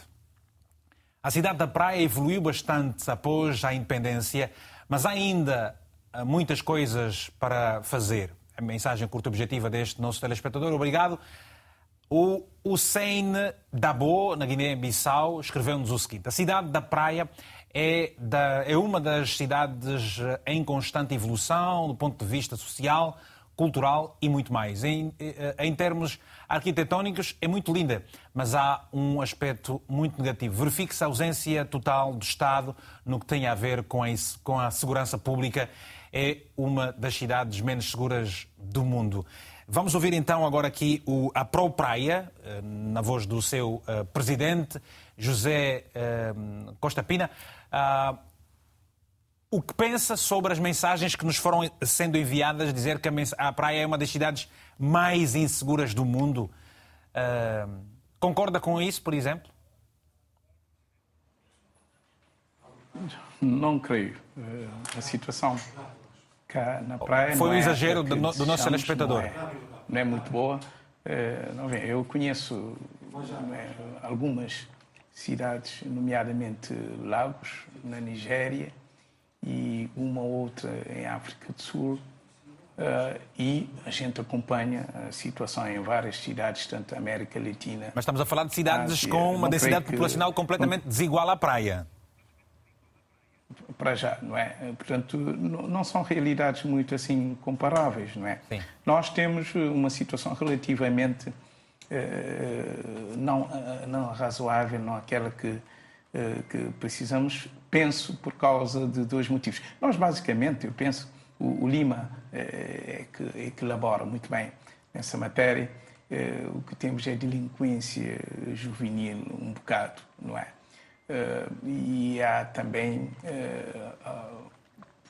A cidade da Praia evoluiu bastante após a independência, mas há ainda ah, muitas coisas para fazer. A mensagem curta objetiva deste nosso telespectador, obrigado. O Hussein Dabo, na Guiné-Bissau, escreveu-nos o seguinte: A cidade da Praia é, da, é uma das cidades em constante evolução do ponto de vista social, cultural e muito mais. Em, eh, em termos arquitetónicos, é muito linda, mas há um aspecto muito negativo. Verifique-se a ausência total do Estado no que tem a ver com a, com a segurança pública. É uma das cidades menos seguras do mundo. Vamos ouvir então agora aqui o, a Pro Praia, eh, na voz do seu uh, presidente, José uh, Costa Pina. Uh, o que pensa sobre as mensagens que nos foram sendo enviadas, dizer que a, praia é uma das cidades mais inseguras do mundo. Uh, concorda com isso, por exemplo? Não creio. Uh, a situação cá na praia. Foi um é exagero do, do, nosso telespectador. Não é, não é muito boa. Uh, não vem. Eu conheço é, algumas cidades, nomeadamente Lagos, na Nigéria e uma outra em África do Sul. Uh, e a gente acompanha a situação em várias cidades, tanto da América Latina. Mas estamos a falar de cidades Ásia. com uma densidade populacional que... completamente desigual à praia. Para já, não é? Portanto, não são realidades muito assim comparáveis, não é? Sim. Nós temos uma situação relativamente uh, não, uh, não razoável, não aquela que que precisamos, penso, por causa de dois motivos. Nós, basicamente, eu penso, o, o Lima é, é, que, é que elabora muito bem nessa matéria, é, o que temos é delinquência juvenil, um bocado, não é? e há também.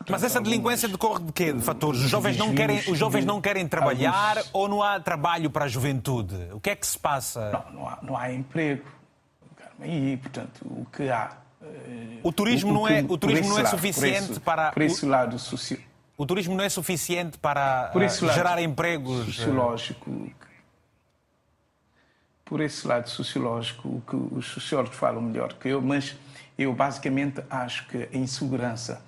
Mas essa delinquência decorre de quê? De fatores? Os jovens não querem, os jovens não querem trabalhar alguns... ou não há trabalho para a juventude? O que é que se passa? Não, não há, não há emprego. E, portanto, o que há. O turismo o, não é, o turismo não é lado, suficiente por para. Por esse lado social. O turismo não é suficiente para uh, gerar empregos. Eh? Sociológico. Por esse lado sociológico, o que os sociólogos falam melhor que eu, mas eu basicamente acho que a insegurança,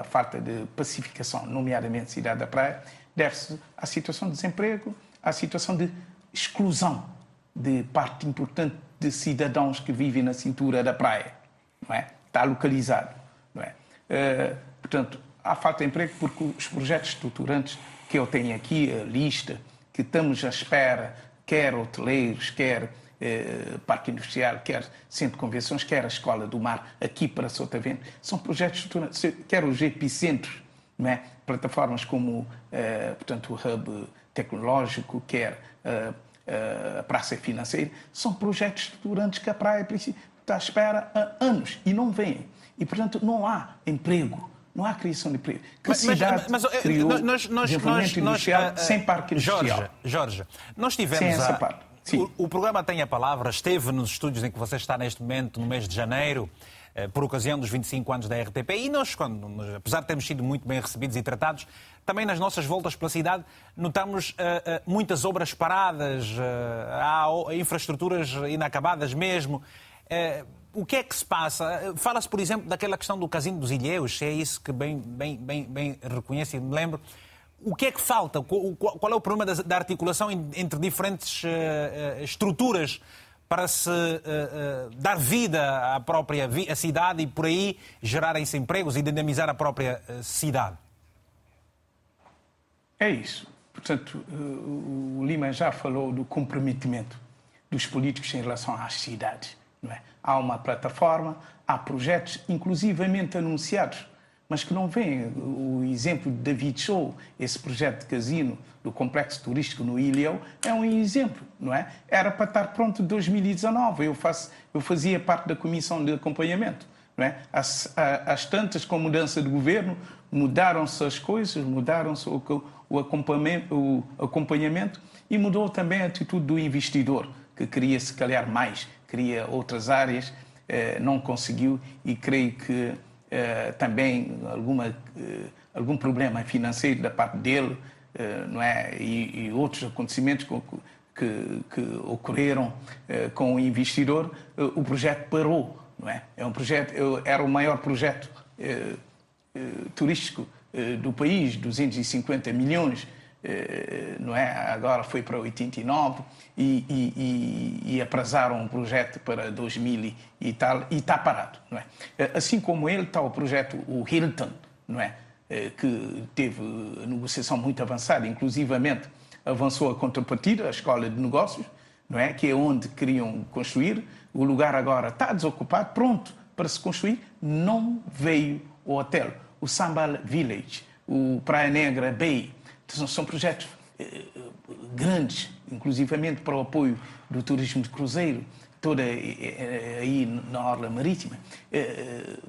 a falta de pacificação, nomeadamente cidade da praia, deve-se à situação de desemprego, à situação de exclusão de parte importante de cidadãos que vivem na cintura da praia, não é? Está localizado, não é? Uh, portanto, há falta de emprego porque os projetos estruturantes que eu tenho aqui, a lista, que estamos à espera, quer hoteleiros, quer eh, parque industrial, quer centro de convenções, quer a Escola do Mar, aqui para Sotavento, são projetos estruturantes, quer os epicentros, não é? plataformas como, eh, portanto, o hub tecnológico, quer eh, a praça financeira, são projetos estruturantes que a praia está à espera há anos e não vêm. E, portanto, não há emprego Não há criação de emprego. Que mas, cidade mas, mas, criou nós, nós, desenvolvimento nós, industrial nós, uh, sem parque industrial? Jorge, Jorge nós tivemos sem essa a, parte. Sim. O, o, programa Tem a Palavra, esteve nos estúdios em que você está neste momento, no mês de janeiro, eh, por ocasião dos 25 anos da RTP, e nós, quando, apesar de termos sido muito bem recebidos e tratados, também nas nossas voltas pela cidade notamos uh, uh, muitas obras paradas, uh, há infraestruturas inacabadas mesmo. O que é que se passa? Fala-se, por exemplo, daquela questão do Casino dos Ilhéus, se é isso que bem, bem, bem, bem reconheço e me lembro. O que é que falta? Qual é o problema da articulação entre diferentes estruturas para se dar vida à própria cidade e por aí gerarem-se empregos e dinamizar a própria cidade? É isso. Portanto, o Lima já falou do comprometimento dos políticos em relação às cidades. Não é? Há uma plataforma, há projetos, inclusivamente anunciados, mas que não vêm. O exemplo de David Show, esse projeto de casino do complexo turístico no Ilhéu, é um exemplo, não é? Era para estar pronto em 2019. Eu, faço, eu fazia parte da comissão de acompanhamento. Não é? as, as tantas, com mudança de governo, mudaram-se as coisas, mudaram-se o, o acompanhamento, o acompanhamento e mudou também a atitude do investidor, que queria se calhar mais, queria outras áreas, eh, não conseguiu e creio que eh, também alguma, eh, algum problema financeiro da parte dele não é? e, e outros acontecimentos que, que ocorreram com o investidor, o projeto parou. Não é? é um projeto, era o maior projeto turístico do país, 250 milhões, não é? Agora foi para 89 e, e, e, e aprazaram um projeto para 2000 e tal e está parado, não é? Eh, assim como ele está o projeto o Hilton, não é? Que teve negociação muito avançada, inclusivamente avançou a contrapartida, a escola de negócios, não é? Que é onde queriam construir. O lugar agora está desocupado, pronto para se construir. Não veio o hotel o Sambal Village, o Praia Negra Bay. São projetos eh, grandes, inclusivamente para o apoio do turismo de cruzeiro, toda eh, eh, aí na orla marítima.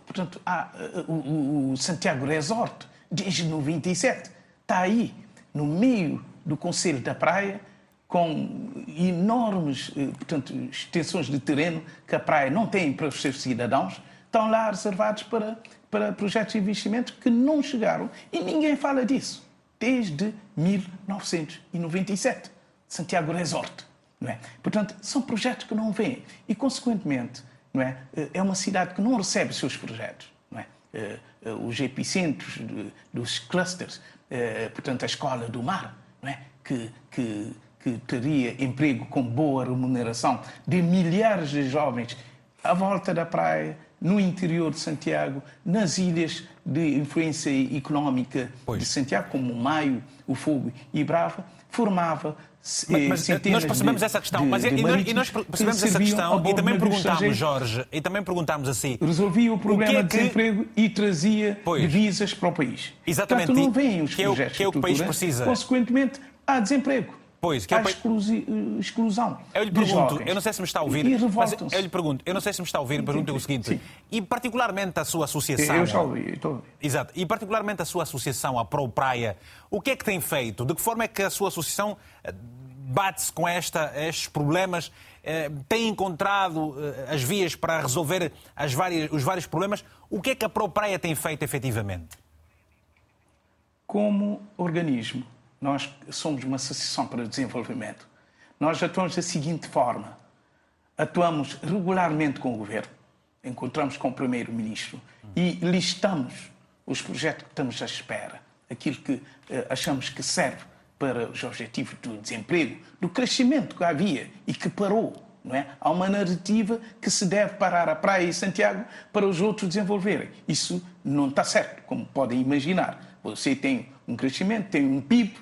Portanto, há o Santiago Resort, desde 97, está aí, no meio do Conselho da Praia, com enormes portanto, extensões de terreno que a praia não tem para os seus cidadãos, estão lá reservados para para projetos de investimento que não chegaram e ninguém fala disso desde 1997. Santiago Resort. Não é? Portanto, são projetos que não vêm e, consequentemente, não é? é uma cidade que não recebe seus projetos. Não é? Eh, eh, os epicentros dos clusters, eh, portanto, a Escola do Mar, não é? que, que, que teria emprego com boa remuneração de milhares de jovens à volta da praia, no interior de Santiago, nas ilhas de influência económica pois. de Santiago, como o Maio, o Fogo e Brava, formava mas, mas eh, nós percebemos essa questão, de, mas de, e, nós, e nós percebemos essa questão e também perguntámos, Jorge, e também perguntámos assim. Resolvia o problema o que é que... de desemprego e trazia pois. divisas para o país. Exatamente. Portanto, não vêm os que projetos é o, que é o que o país precisa. Consequentemente, há desemprego. Pois, que é exclusão. Eu lhe pergunto, eu não sei se me está a ouvir, mas eu lhe pergunto, eu não sei se me está a ouvir, pergunto o seguinte, Sim. e particularmente a sua associação... Eu já ouvi, estou a ouvir. Exato, e particularmente a sua associação, a Pro Praia, o que é que tem feito? De que forma é que a sua associação eh, bate-se com esta, estes problemas, eh, tem encontrado eh, as vias para resolver as várias, os vários problemas? O que é que a Pro Praia tem feito efetivamente? Como organismo, nós somos uma associação para o desenvolvimento. Nós atuamos da seguinte forma: atuamos regularmente com o governo, encontramos com o primeiro-ministro e listamos os projetos que estamos à espera, aquilo que uh, achamos que serve para os objetivos do desemprego, do crescimento que havia e que parou. Não é? Há uma narrativa que se deve parar a Praia e Santiago para os outros desenvolverem. Isso não está certo, como podem imaginar. Você tem um crescimento, tem um PIB,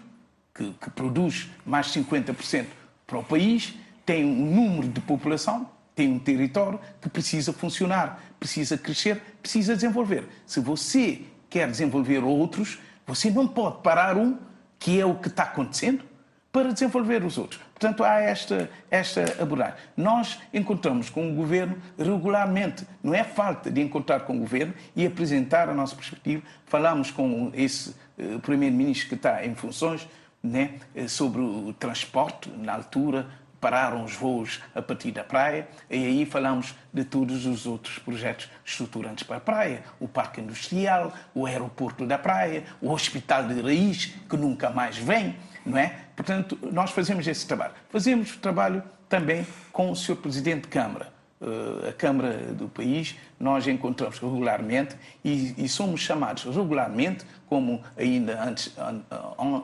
que, que produz mais de 50% para o país, tem um número de população, tem um território que precisa funcionar, precisa crescer, precisa desenvolver. Se você quer desenvolver outros, você não pode parar um, que é o que está acontecendo, para desenvolver os outros. Portanto, há esta, esta abordagem. Nós encontramos com o governo regularmente. Não é falta de encontrar com o governo e apresentar a nossa perspectiva. Falamos com esse uh, primeiro-ministro que está em funções né, sobre o transporte na altura, pararam os voos a partir da praia e aí falamos de todos os outros projetos estruturantes para a praia, o parque industrial, o aeroporto da praia, o hospital de raiz que nunca mais vem, não é? Portanto, nós fazemos esse trabalho. Fazemos trabalho também com o Sr. Presidente de Câmara. Uh, a Câmara do país, nós encontramos regularmente e, e, somos chamados regularmente, como ainda antes,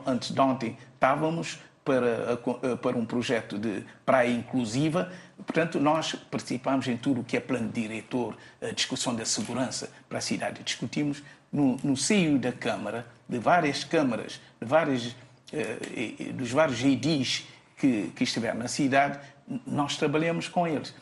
antes de ontem estávamos, para, para um projeto de praia inclusiva. Portanto, nós participamos em tudo o que é plano diretor, a discussão da segurança para a cidade. Discutimos no, no seio da Câmara, de várias câmaras, de várias, eh, dos vários edis que, que estiveram na cidade, nós trabalhamos com eles.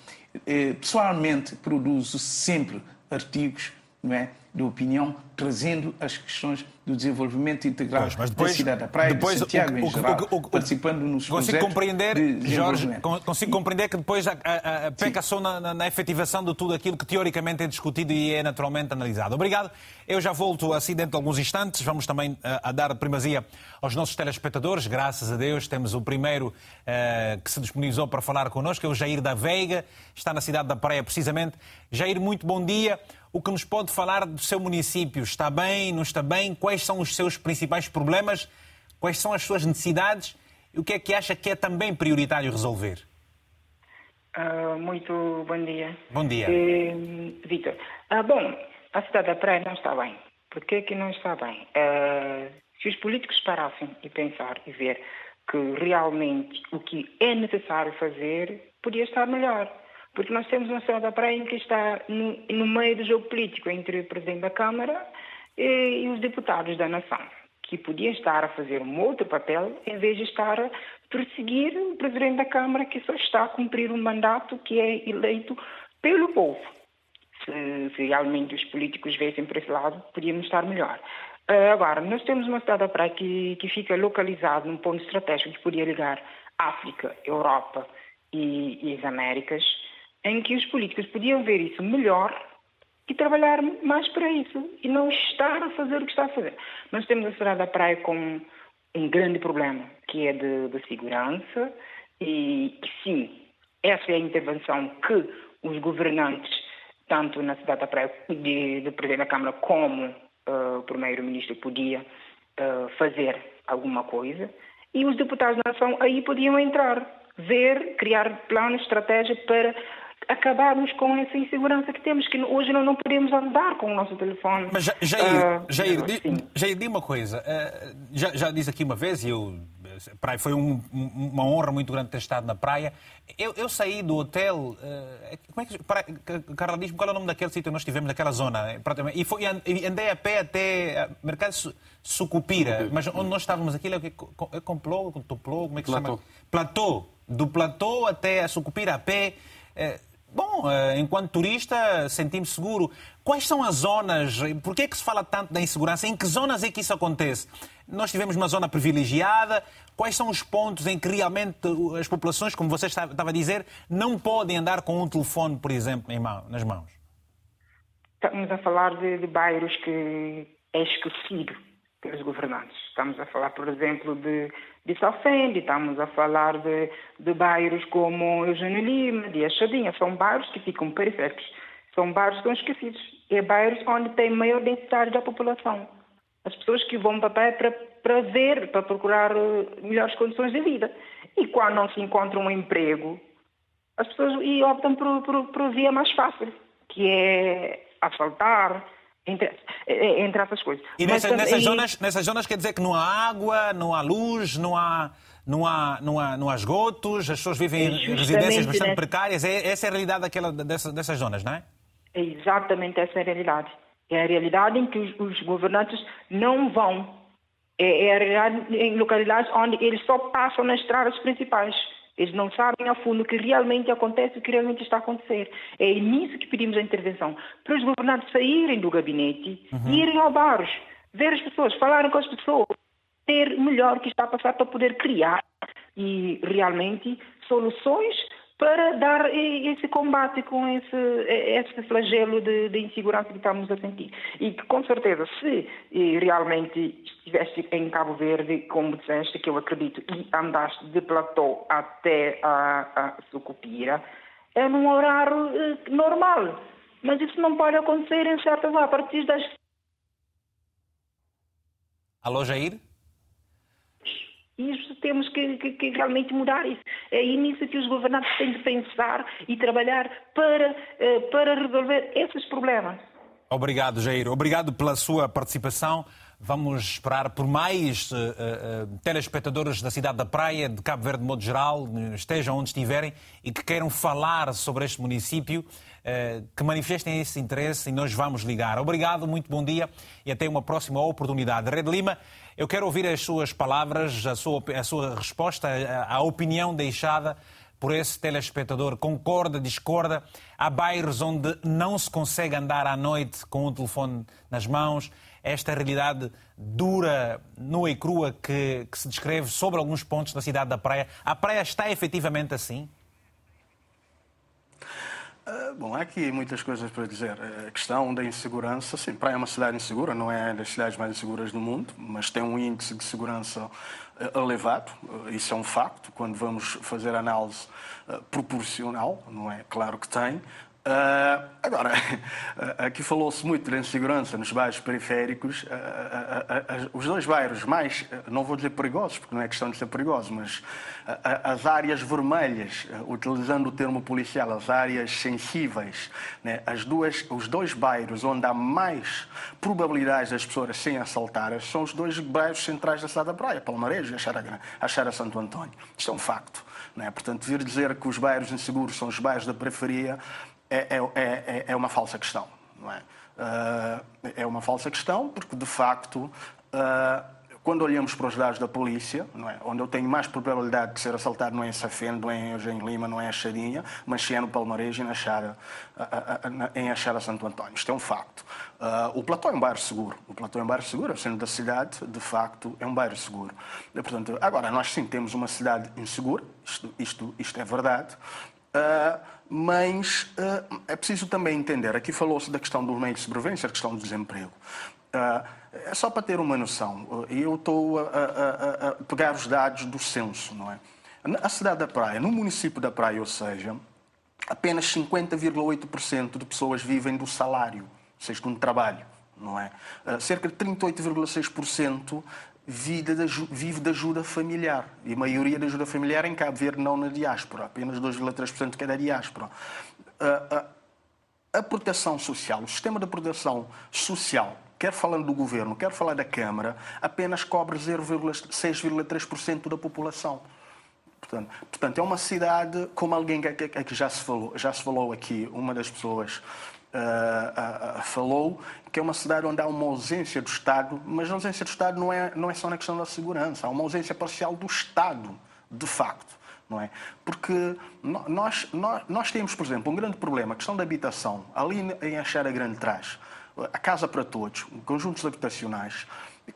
Eh, pessoalmente, produzo sempre artigos não é, de opinião, trazendo as questões do desenvolvimento integral pois, depois, da cidade da Praia depois, de Santiago, o, em geral, o, participando nos consigo compreender, Jorge, consigo compreender que depois a, a, a peca só na, na, na, efetivação de tudo aquilo que teoricamente é discutido e é naturalmente analisado. Obrigado. Eu já volto assim dentro de alguns instantes. Vamos também a, eh, a dar primazia aos nossos telespectadores. Graças a Deus temos o primeiro uh, que se disponibilizou para falar connosco, é o Jair da Veiga. Está na cidade da Praia, precisamente. Jair, muito bom dia o que nos pode falar do seu município. Está bem, não está bem? Quais são os seus principais problemas? Quais são as suas necessidades? E o que é que acha que é também prioritário resolver? Uh, muito bom dia. Bom dia. Uh, Vitor, uh, bom, a cidade da Praia não está bem. Por que, que não está bem? Ah, se os políticos parassem e pensar e ver que realmente o que é necessário fazer podia estar melhor. Porque nós temos uma cidade da praia em que está no, no, meio do jogo político entre o Presidente da Câmara e, e os deputados da nação, que podiam estar a fazer um outro papel em vez de estar a perseguir o Presidente da Câmara que só está a cumprir um mandato que é eleito pelo povo. Se, se realmente os políticos viessem para esse lado, podíamos estar melhor. Uh, agora, nós temos uma cidade da praia que, que fica localizada num ponto estratégico que podia ligar África, Europa e, e as Américas em que os políticos podiam ver isso melhor e trabalhar mais para isso e não estar a fazer o que está a fazer. Nós temos a cidade da praia com um grande problema, que é de, de segurança e, sim, essa é a intervenção que os governantes, tanto na cidade da praia, de, de Presidente da Câmara, como uh, o Primeiro-Ministro podia uh, fazer alguma coisa, e os deputados da nação aí podiam entrar, ver, criar planos, estratégia para acabarmos com essa insegurança que temos, que hoje não, não podemos andar com o nosso telefone. Mas, Jair, uh, Jair, Jair, diga uma coisa. Uh, já, já disse aqui uma vez, e eu praia, foi um, uma honra muito grande ter estado na praia. Eu, eu saí do hotel. Uh, como é que. Para, Carla, diz-me qual é o nome daquele sítio onde nós estivemos, naquela zona. E, foi, e andei a pé até Mercado Sucupira, mas onde nós estávamos, aquilo é, é complô, toplô, como é que se chama? Platô. Do platô até a Sucupira a pé. Uh, Bom, eh, enquanto turista, senti-me seguro. Quais são as zonas? Por que é que se fala tanto da insegurança? Em que zonas é que isso acontece? Nós tivemos uma zona privilegiada. Quais são os pontos em que realmente as populações, como você estava a dizer, não podem andar com um telefone, por exemplo, mão, nas mãos? Estamos a falar de, de bairros que é esquecido pelos governantes. Estamos a falar, por exemplo, de de Salfende, estamos a falar de, de bairros como Eugênio Lima, de Achadinha, são bairros que ficam periféricos, são bairros que estão esquecidos, é bairros onde tem maior densidade da população. As pessoas que vão para a para, para ver, para procurar eh, melhores condições de vida. E quando não se encontra um emprego, as pessoas optam por, por, por via mais fácil, que é assaltar, entre, entre essas coisas. E nessas, nessas, zonas, nessas zonas quer dizer que não há água, não há luz, não há, não há, não há, não há esgotos, as pessoas vivem em residências bastante nessa... precárias. É, essa é a realidade daquela, dessas, dessas zonas, não é? É exatamente essa é a realidade. É a realidade em que os, os governantes não vão. É, é a realidade em localidades onde eles só passam nas estradas principais. Eles não sabem a fundo o que realmente acontece, o que realmente está a acontecer. É nisso que pedimos a intervenção. Para os governantes saírem do gabinete, uhum. irem ao bairros, ver as pessoas, falarem com as pessoas, ter melhor o que está a passar para poder criar e realmente soluções para dar esse combate com esse, esse flagelo de, de, insegurança que estamos a sentir. E que, com certeza, se realmente estivesse em Cabo Verde, como disseste, que eu acredito, e andaste de platô até a, a Sucupira, é num horário eh, normal. Mas isso não pode acontecer em certas a partir das. Alô, Jair? Temos que, que, que, realmente mudar isso. É nisso que os governantes têm de pensar e trabalhar para, eh, para resolver esses problemas. Obrigado, Jair. Obrigado pela sua participação. Vamos esperar por mais uh, uh, telespectadores da cidade da Praia, de Cabo Verde de modo geral, estejam onde estiverem e que queiram falar sobre este município, uh, que manifestem esse interesse e nós vamos ligar. Obrigado, muito bom dia e até uma próxima oportunidade. Red Lima, eu quero ouvir as suas palavras, a sua, a sua resposta, a opinião deixada por esse telespectador. Concorda, discorda? Há bairros onde não se consegue andar à noite com o telefone nas mãos. Esta realidade dura, nua e crua que, que se descreve sobre alguns pontos da cidade da Praia. A Praia está efetivamente assim? Ah, bom, há aqui muitas coisas para dizer. A questão da insegurança, sim, Praia é uma cidade insegura, não é das cidades mais inseguras do mundo, mas tem um índice de segurança ah, elevado, ah, isso é um facto, quando vamos fazer análise proporcional, não é? Claro que tem, Uh, agora, aqui falou-se muito da insegurança nos bairros periféricos. Uh, uh, os dois bairros mais, não vou dizer perigosos, porque não é questão de ser perigoso, mas as áreas vermelhas, utilizando o termo policial, as áreas sensíveis, né, as duas, os dois bairros onde há mais probabilidades das pessoas serem assaltadas são os dois bairros centrais da cidade da Praia, Palmarejo e a Xara Santo Antônio. Isto é um facto. Né? Portanto, vir dizer que os bairros inseguros são os bairros da periferia é, é, é, é uma falsa questão. Não é? Uh, é uma falsa questão porque, de facto, uh, quando olhamos para os dados da polícia, é? onde eu tenho mais probabilidade de ser assaltado não é em Safene, não é em Eugênio Lima, não é em Achadinha, mas sim é no Palmarejo e na Chara, em Achara Santo António. Isto é um facto. Uh, o Platão é um bairro seguro. O Platão é um bairro seguro, é o centro da cidade, de facto, é um bairro seguro. Portanto, agora, nós sim temos uma cidade insegura, isto, isto, isto é verdade, mas uh, é preciso também entender, aqui falou-se da questão do meio de sobrevivência, da questão do desemprego. Uh, é só para ter uma noção, e eu estou a, a, a, pegar os dados do censo, não é? A cidade da Praia, no município da Praia, ou seja, apenas 50,8% de pessoas vivem do salário, ou seja, um trabalho, não é? cerca de 38,6% vive da, vive de ajuda familiar. E a maioria da ajuda familiar em Cabo Verde, não na diáspora. Apenas 2,3% que é da diáspora. A, a, a proteção social, o sistema de proteção social, quer falando do governo, quer falar da Câmara, apenas cobre 6,3% da população. Portanto, portanto, é uma cidade, como alguém que, que, que, já, se falou, já se falou aqui, uma das pessoas uh, uh, falou que é uma cidade onde há uma ausência do Estado, mas a ausência do Estado não é, não é só na questão da segurança, há uma ausência parcial do Estado, de facto. Não é? Porque nós, nós, nós temos, por exemplo, um grande problema, a questão da habitação. Ali em Achara Grande traz a Casa para Todos, conjuntos habitacionais,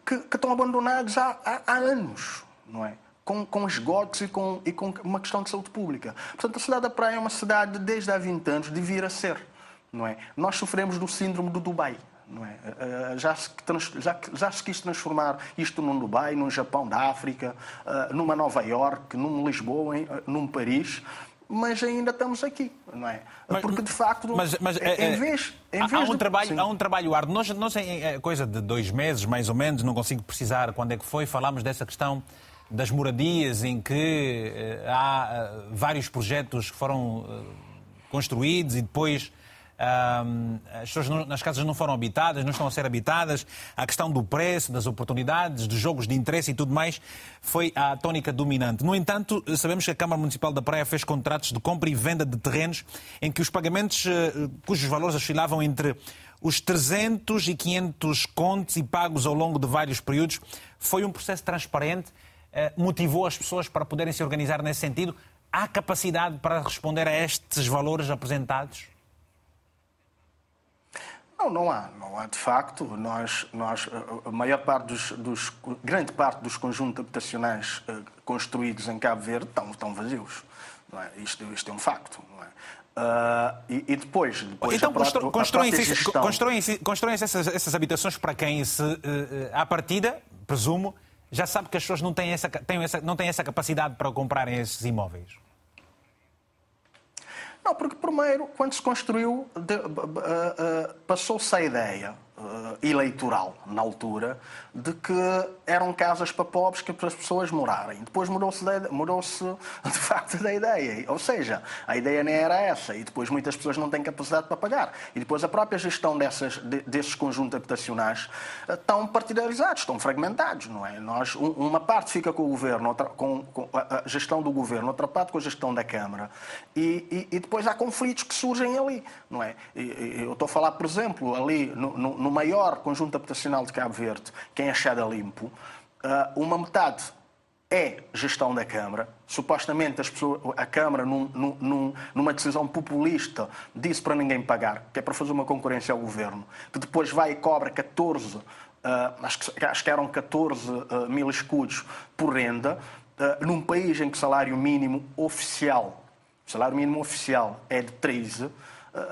que, que estão abandonados há, há, há anos, não é? com, com esgotos e com, e com uma questão de saúde pública. Portanto, a cidade da Praia é uma cidade, desde há 20 anos, de vir a ser. Não é? Nós sofremos do síndrome do Dubai. Não é? Eh, eh, já, se, já, já se quis transformar isto num Dubai, num Japão da África, eh, numa Nova York, num Lisboa, num Paris mas ainda estamos aqui, não é? Porque de facto, mas, mas, em vez, em vez há, um de... trabalho, há um trabalho árduo. Nós, nós em coisa de dois meses, mais ou menos, não consigo precisar quando é que foi, falámos dessa questão das moradias em que há vários projetos que foram construídos e depois as pessoas nas casas não foram habitadas, não estão a ser habitadas, a questão do preço, das oportunidades, dos jogos de interesse e tudo mais foi a tónica dominante. No entanto, sabemos que a Câmara Municipal da Praia fez contratos de compra e venda de terrenos em que os pagamentos, eh, cujos valores oscilavam entre os 300 e 500 contos e pagos ao longo de vários períodos. Foi um processo transparente, eh, motivou as pessoas para poderem se organizar nesse sentido. Há capacidade para responder a estes valores apresentados? Não, não há. Não há, de facto. Nós, nós, a maior parte dos, dos grande parte dos conjuntos habitacionais uh, construídos em Cabo Verde estão, estão vazios. É? Isto, isto é um facto. Uh, e, e, depois, depois então constroem-se constroem constroem essas, essas habitações para quem se, uh, à partida, presumo, já sabe que as pessoas não têm essa, têm essa, não têm essa capacidade para comprarem esses imóveis. Não, porque primeiro, quando se construiu, uh, uh, passou-se a ideia eleitoral, na altura, de que eram casas para pobres que para as pessoas morarem. Depois mudou-se, de, mudou-se de facto da ideia. Ou seja, a ideia nem era essa. E depois muitas pessoas não têm capacidade para pagar. E depois a própria gestão dessas, de, desses conjuntos habitacionais estão partidarizados, estão fragmentados. Não é? Nós, um, uma parte fica com o governo, outra, com, com, a gestão do governo, outra parte com a gestão da Câmara. E, e, e depois há conflitos que surgem ali. Não é? E, eu estou a falar, por exemplo, ali no, no maior conjunto habitacional de Cabo Verde, que é Enxada Limpo, ah, uma metade é gestão da Câmara. Supostamente pessoas, a Câmara, num, num, numa decisão populista, disse para ninguém pagar, que é para fazer uma concorrência ao governo, que depois vai e cobra 14, uh, ah, acho, que, acho que eram 14 uh, ah, mil escudos por renda, num país em que o salário mínimo oficial, o salário mínimo oficial é de 13, ah,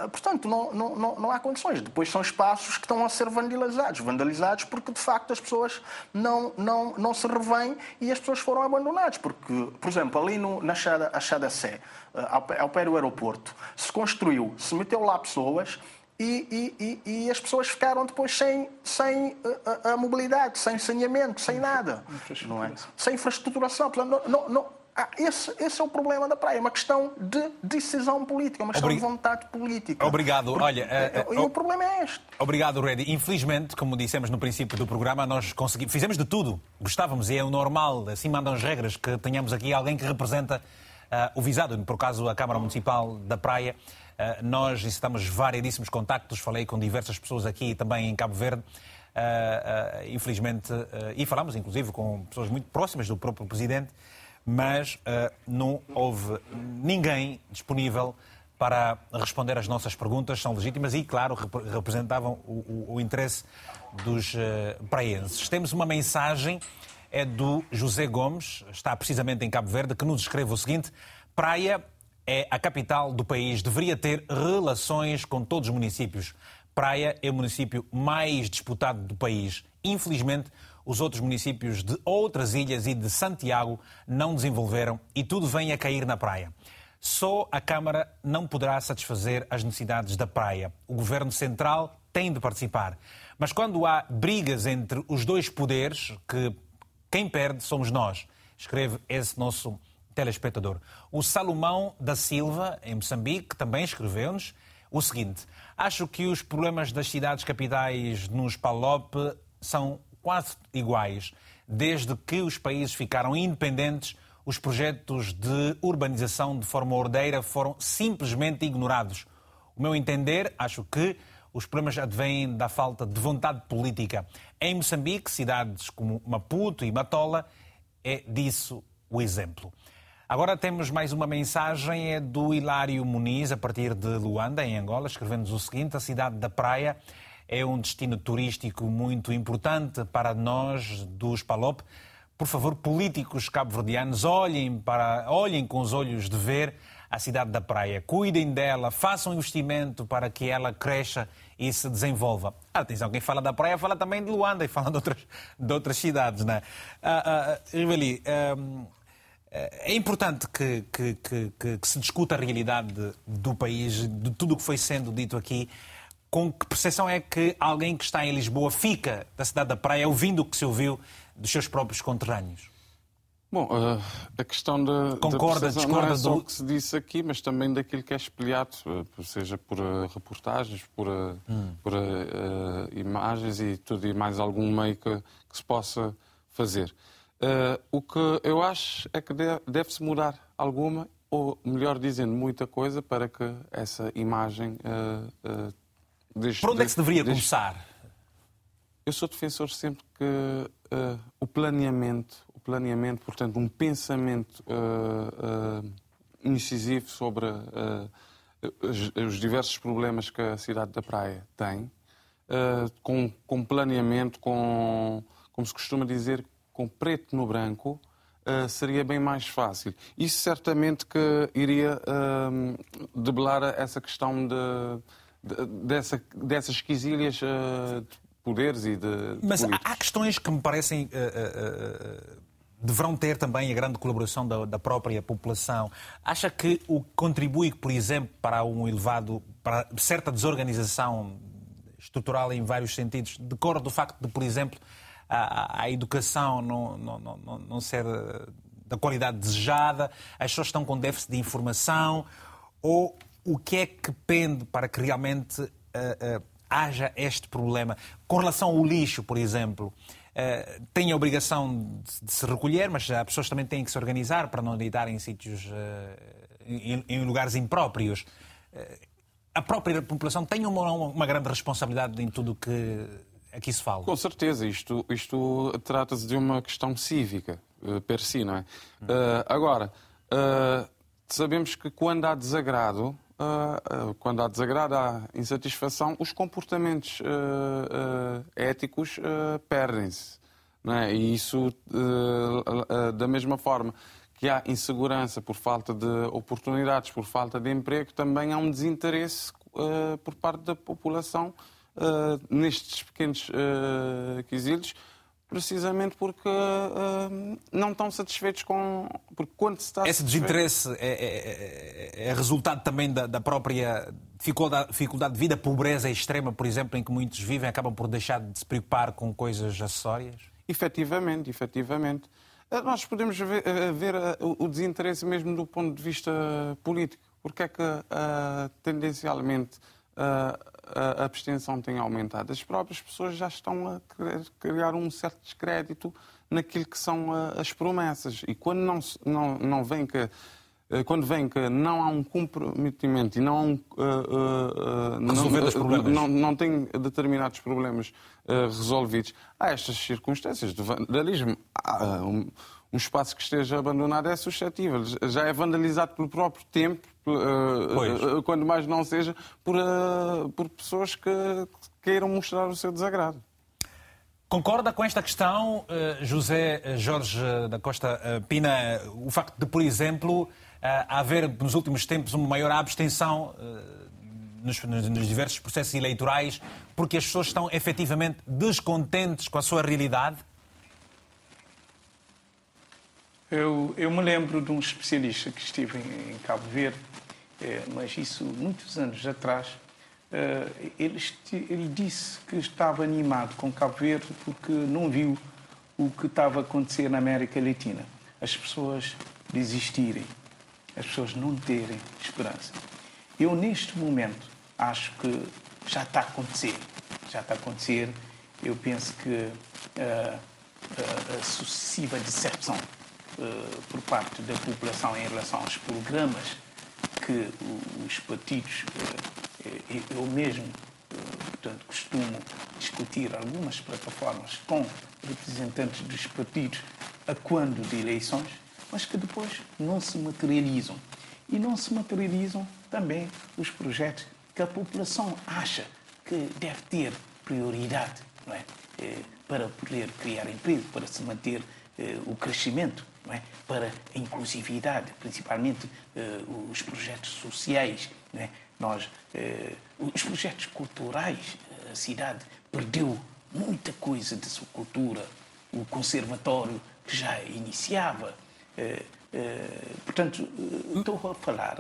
portanto, não, não, não, há condições. Depois são espaços que estão a ser vandalizados. Vandalizados porque, de facto, as pessoas não, não, não se revêm e as pessoas foram abandonadas. Porque, por exemplo, ali no, na Chada, Chada Sé, ah, ao, ao pé do aeroporto, se construiu, se meteu lá pessoas e, e, e, e, as pessoas ficaram depois sem, sem a, a, a mobilidade, sem saneamento, sem nada. Não é? Sem infraestruturação. Portanto, não, não, ah, esse, esse, é o problema da praia, é uma questão de decisão política, é uma questão Obrig... de vontade política. Obrigado. Porque, Olha, uh, uh, e o problema é este. Obrigado, Reddy. Infelizmente, como dissemos no princípio do programa, nós conseguimos, fizemos de tudo. Gostávamos e é o normal, assim mandam as regras, que tenhamos aqui alguém que representa uh, o visado, por caso a Câmara Municipal da Praia. nós estamos variedíssimos contactos, falei com diversas pessoas aqui também em Cabo Verde. infelizmente, e falamos inclusive com pessoas muito próximas do próprio Presidente mas uh, não houve ninguém disponível para responder às nossas perguntas, são legítimas e, claro, rep representavam o, o, o, interesse dos uh, praenses. Temos uma mensagem, é do José Gomes, está precisamente em Cabo Verde, que nos escreve o seguinte: Praia é a capital do país, deveria ter relações com todos os municípios. Praia é o município mais disputado do país. Infelizmente, os outros municípios de outras ilhas e de Santiago não desenvolveram e tudo vem a cair na praia. Só a Câmara não poderá satisfazer as necessidades da praia. O Governo Central tem de participar. Mas quando há brigas entre os dois poderes, que quem perde somos nós, escreve esse nosso telespectador. O Salomão da Silva, em Moçambique, também escreveu-nos o seguinte: Acho que os problemas das cidades capitais nos PALOP são quase iguais. Desde que os países ficaram independentes, os projetos de urbanização de forma ordeira foram simplesmente ignorados. O meu entender, acho que os problemas advêm da falta de vontade política. Em Moçambique, cidades como Maputo e Matola, é disso o exemplo. Agora temos mais uma mensagem, é do Hilário Muniz, a partir de Luanda, em Angola, escrevendo-nos o seguinte: a cidade da Praia é um destino turístico muito importante para nós dos PALOP. Por favor, políticos cabo-verdianos, olhem, para, olhem com os olhos de ver a cidade da praia. Cuidem dela, façam investimento para que ela cresça e se desenvolva. Atenção, quem fala da praia fala também de Luanda e fala de outras, de outras cidades. Né? Ah, ah, Riveli, ah, é importante que, que, que, que, se discuta a realidade do país, de tudo o que foi sendo dito aqui com que percepção é que alguém que está em Lisboa fica da cidade da praia ouvindo o que se ouviu dos seus próprios conterrâneos? Bom, uh, a questão da concorda, de discorda não é só do que se disse aqui, mas também daquilo que é espelhado, uh, seja por uh, reportagens, por, hum. por imagens e tudo e mais algum meio que, que se possa fazer. o que eu acho é que deve-se mudar alguma, ou melhor dizendo, muita coisa para que essa imagem Deste, Por onde é que se deveria começar? Eu sou defensor sempre que uh, o planeamento, o planeamento, portanto, um pensamento uh, uh, incisivo sobre os, os, diversos problemas que a cidade da Praia tem, com, com planeamento, com, como se costuma dizer, com preto no branco, Uh, seria bem mais fácil. Isso certamente que iria uh, debelar essa questão de, dessa, dessas quesilhas uh, de poderes e de. Mas há questões que me parecem. Deverão ter também a grande colaboração da, da, própria população. Acha que o que contribui, por exemplo, para um elevado, para certa desorganização estrutural em vários sentidos, decorre do facto de, por exemplo, a, a educação não, não, não, não ser eh, da qualidade desejada, as pessoas estão com déficit de informação, ou o que é que pende para que realmente uh, uh, haja este problema? Com relação ao lixo, por exemplo, uh, tem a obrigação de, de, se recolher, mas as pessoas também têm que se organizar para não deitar em sítios, em, em, lugares impróprios. a própria população tem uma, uma grande responsabilidade em tudo o que aqui se fala. Com certeza, isto, isto trata-se de uma questão cívica, per si, não é? Agora, sabemos que quando há desagrado, quando há desagrado, há insatisfação, os comportamentos éticos perdem-se. É? E isso, da mesma forma que há insegurança por falta de oportunidades, por falta de emprego, também há um desinteresse por parte da população nestes pequenos quesilos, precisamente porque uh, não estão satisfeitos com. Porque quando se está Esse desinteresse é, é, é, é, resultado também da, da própria dificuldade, dificuldade de vida, pobreza extrema, por exemplo, em que muitos vivem, acabam por deixar de se preocupar com coisas acessórias? Efetivamente, efetivamente. Nós podemos ver, ver o desinteresse mesmo do ponto de vista político. Porque é que, tendencialmente, a abstenção tem aumentado. As próprias pessoas já estão a criar um certo descrédito naquilo que são as promessas. E quando não, não, não vem que eh, quando vem que não há um comprometimento e não há um, uh, uh, não. Não, não tem determinados problemas uh, resolvidos, há estas circunstâncias de vandalismo. Há, um, um espaço que esteja abandonado é suscetível. Já é vandalizado pelo próprio tempo, uh, quando mais não seja, por, por pessoas que queiram mostrar o seu desagrado. Concorda com esta questão, José Jorge da Costa Pina, o facto de, por exemplo, haver nos últimos tempos uma maior abstenção nos, nos, diversos processos eleitorais porque as pessoas estão efetivamente descontentes com a sua realidade? Eu, eu me lembro de um especialista que estive em, em Cabo Verde, é, mas isso muitos anos atrás. Uh, ele, ele, disse que estava animado com Cabo Verde porque não viu o que estava a acontecer na América Latina. As pessoas desistirem, as pessoas não terem esperança. Eu, neste momento, acho que já está a acontecer. Já está a acontecer. Eu penso que uh, uh, a sucessiva decepção por parte da população em relação aos programas que os partidos, eh, eu mesmo, eh, portanto, costumo discutir algumas plataformas com representantes dos partidos a quando de eleições, mas que depois não se materializam. E não se materializam também os projetos que a população acha que deve ter prioridade não é? para poder criar emprego, para se manter o crescimento é? para a inclusividade, principalmente uh, os projetos sociais. É? Nós, uh, os projetos culturais, a cidade perdeu muita coisa de sua cultura. O conservatório que já iniciava. Uh, portanto, uh, estou a falar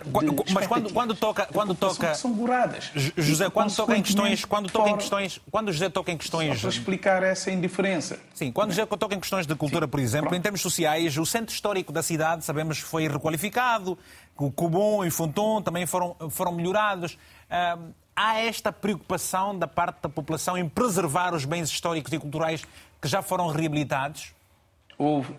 mas quando, quando toca quando toca são goradas José quando toca em questões quando toca em questões quando José toca em questões Só para explicar essa indiferença. Sim quando José toca em questões de cultura Sim, por exemplo pronto. em termos sociais o centro histórico da cidade sabemos que foi requalificado o Cubon e Fonton também foram foram melhorados. Há esta preocupação da parte da população em preservar os bens históricos e culturais que já foram reabilitados? Houve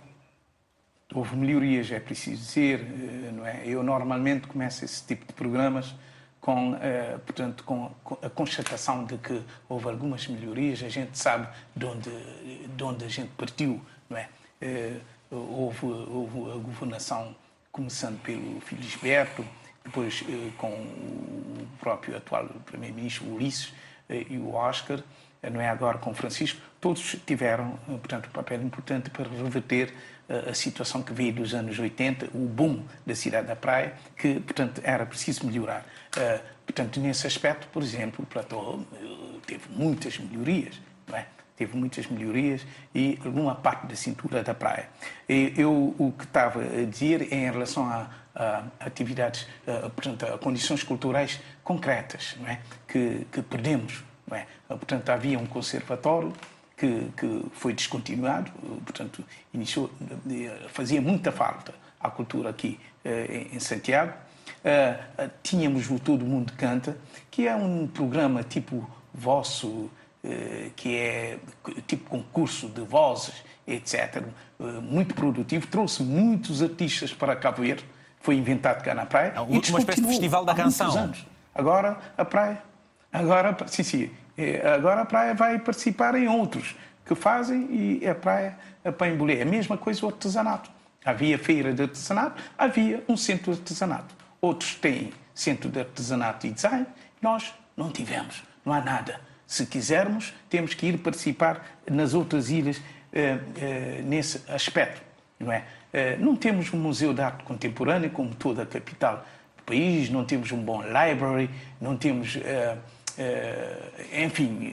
houve melhorias, é preciso dizer, eh, não é? Eu normalmente começo esse tipo de programas com, eh, portanto, com a constatação de que houve algumas melhorias, a gente sabe de onde, de onde a gente partiu, não é? Eh, houve, houve a governação começando pelo Felisberto, depois com o próprio atual primeiro-ministro Ulisses, e o Oscar, não é agora com Francisco, todos tiveram, portanto, um papel importante para reverter a situação que veio dos anos 80, o boom da cidade da praia, que, portanto, era preciso melhorar. Portanto, nesse aspecto, por exemplo, o Platô teve muitas melhorias, não é? Teve muitas melhorias e alguma parte da cintura da praia. Eu, o que estava a dizer é em relação a, a atividades, a, portanto, a condições culturais concretas, não é? Que, que perdemos, não é? Portanto, havia um conservatório que, que foi descontinuado, portanto, iniciou, fazia muita falta à cultura aqui eh, em Santiago. Uh, tínhamos o Todo Mundo Canta, que é um programa tipo vosso, que é tipo concurso de vozes, etc. Muito produtivo, trouxe muitos artistas para Cabo Verde, foi inventado cá na praia. Uma, uma espécie de festival da canção. Agora a praia, agora, sim, sim, agora a praia vai participar em outros que fazem e a praia para embolir. É a mesma coisa o artesanato. Havia feira de artesanato, havia um centro de artesanato outros têm centro de artesanato e design, nós não tivemos, não há nada. Se quisermos, temos que ir participar nas outras ilhas eh, eh, nesse aspecto, não é? Eh, não temos um museu de arte contemporânea como toda a capital do país, não temos um bom library, não temos, enfim,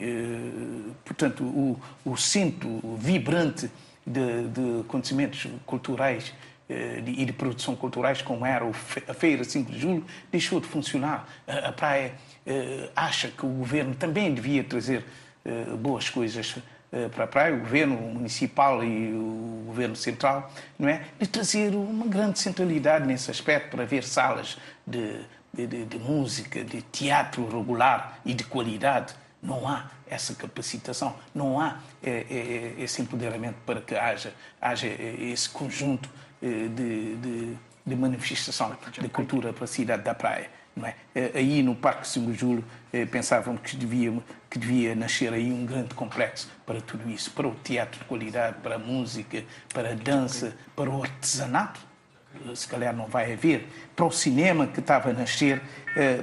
portanto, o, o centro vibrante de, de acontecimentos culturais eh, e de produção culturais, como era a Feira 5 de Julho, deixou de funcionar. A praia eh, acha que o governo também devia trazer eh, boas coisas para a praia, o governo municipal e o governo central, não é? De trazer uma grande centralidade nesse aspecto para ver salas de, de, de, de música, de teatro regular e de qualidade. Não há essa capacitação, não há é, é, esse empoderamento para que haja, haja esse conjunto eh, de, de, de manifestação de cultura para a cidade da praia. Não é? Eh, aí no Parque 5 de Julho eh, pensavam que devia, que devia nascer aí um grande complexo para tudo isso, para o teatro de qualidade, para a música, para a dança, para o artesanato, se calhar não vai haver, para o cinema que estava a nascer.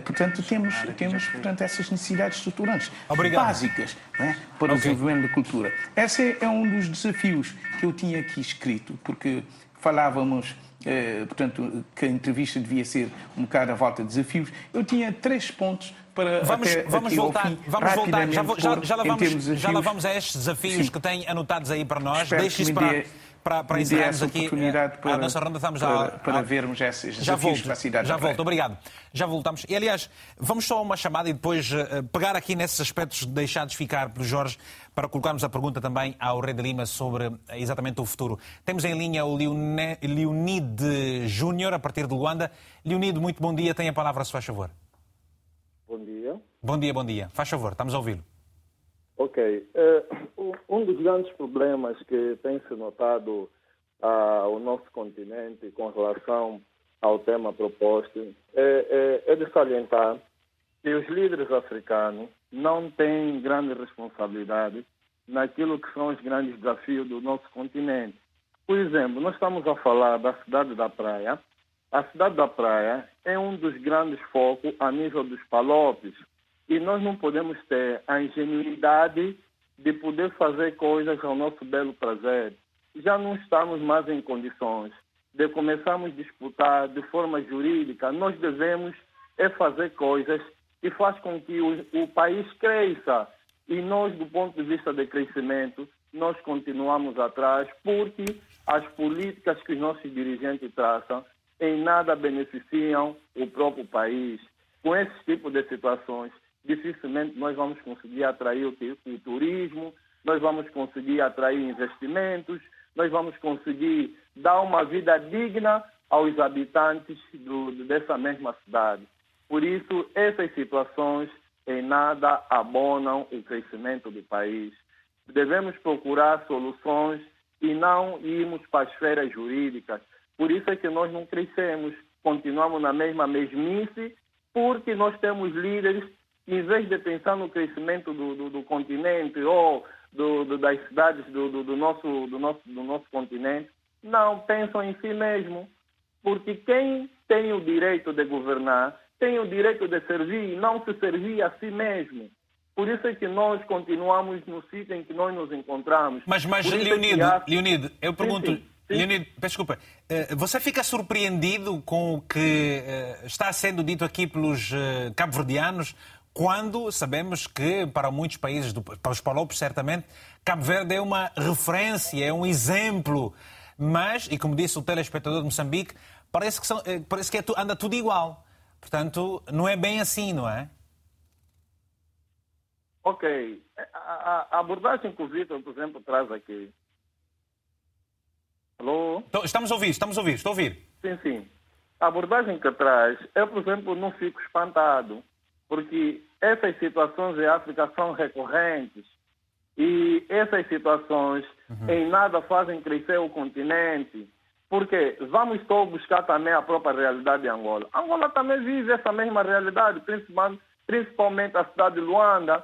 portanto, temos, temos portanto, essas necessidades estruturantes Obrigado. básicas é? para okay. o desenvolvimento da cultura. Esse é um dos desafios que eu tinha aqui escrito, porque falávamos, eh, portanto, que a entrevista devia ser um bocado à volta de desafios. Eu tinha três pontos para vamos, até, vamos voltar, fim, vamos voltar. Já, já, já, lá vamos, já lá vamos a estes desafios Sim. que têm anotados aí para nós. Deixe isso para, para, para encerrarmos aqui eh, para, a nossa ronda. Estamos para, para vermos esses já desafios volto, para a cidade. Já volto, obrigado. Já voltamos. E, aliás, vamos só a uma chamada e depois uh, pegar aqui nesses aspectos deixados ficar pelo Jorge para colocarmos a pergunta também ao Rei de Lima sobre exatamente o futuro. Temos em linha o Leonide Júnior, a partir de Luanda. Leonide, muito bom dia. Tem a palavra, se faz favor. Bom dia. Bom dia, bom dia. Faz favor, estamos a ouvi-lo. Ok. Uh, um dos grandes problemas que tem se notado ao nosso continente com relação ao tema proposto é, é, é de salientar que os líderes africanos não têm grande responsabilidade naquilo que são os grandes desafios do nosso continente. Por exemplo, nós estamos a falar da cidade da Praia. A cidade da Praia é um dos grandes focos a nível dos palopes e nós não podemos ter a ingenuidade de poder fazer coisas ao nosso belo prazer. Já não estamos mais em condições de começarmos a disputar de forma jurídica. Nós devemos é fazer coisas que faz com que o, o país cresça. E nós, do ponto de vista de crescimento, nós continuamos atrás porque as políticas que os nossos dirigentes traçam em nada beneficiam o próprio país. Com esse tipo de situações, dificilmente nós vamos conseguir atrair o, o turismo, nós vamos conseguir atrair investimentos, nós vamos conseguir dar uma vida digna aos habitantes do, dessa mesma cidade. Por isso, essas situações em nada abonam o crescimento do país. Devemos procurar soluções e não irmos para as esferas jurídicas. Por isso é que nós não crescemos, continuamos na mesma mesmice, porque nós temos líderes em vez de pensar no crescimento do, do, do continente ou do, do, das cidades do, nosso, do, nosso, do nosso continente, não pensam em si mesmo. Porque quem tem o direito de governar tem o direito de servir e não se servir a si mesmo. Por isso é que nós continuamos no sítio em que nós nos encontramos. Mas, mas isso é há- eu pergunto, sim, sim. Leonido, peço desculpa, eh, você fica surpreendido com o que eh, está sendo dito aqui pelos eh, cabo-verdianos quando sabemos que, para muitos países, para os palopes certamente, Cabo Verde é uma referência, é um exemplo. Mas, e como disse o telespectador de Moçambique, parece que, são- eh, parece que é anda tudo igual. Portanto, não é bem assim, não é? Ok. A, a- a abordagem que o Vitor, por exemplo, traz aqui. Alô? Então, Estamos a ouvir, estamos a ouvir, estou a ouvir. Sim, sim. A abordagem que traz, eu, por exemplo, não fico espantado, porque essas situações em África são recorrentes e essas situações em nada fazem crescer o continente. Porque vamos só buscar também a própria realidade de Angola. Angola também vive essa mesma realidade, principalmente, principalmente a cidade de Luanda.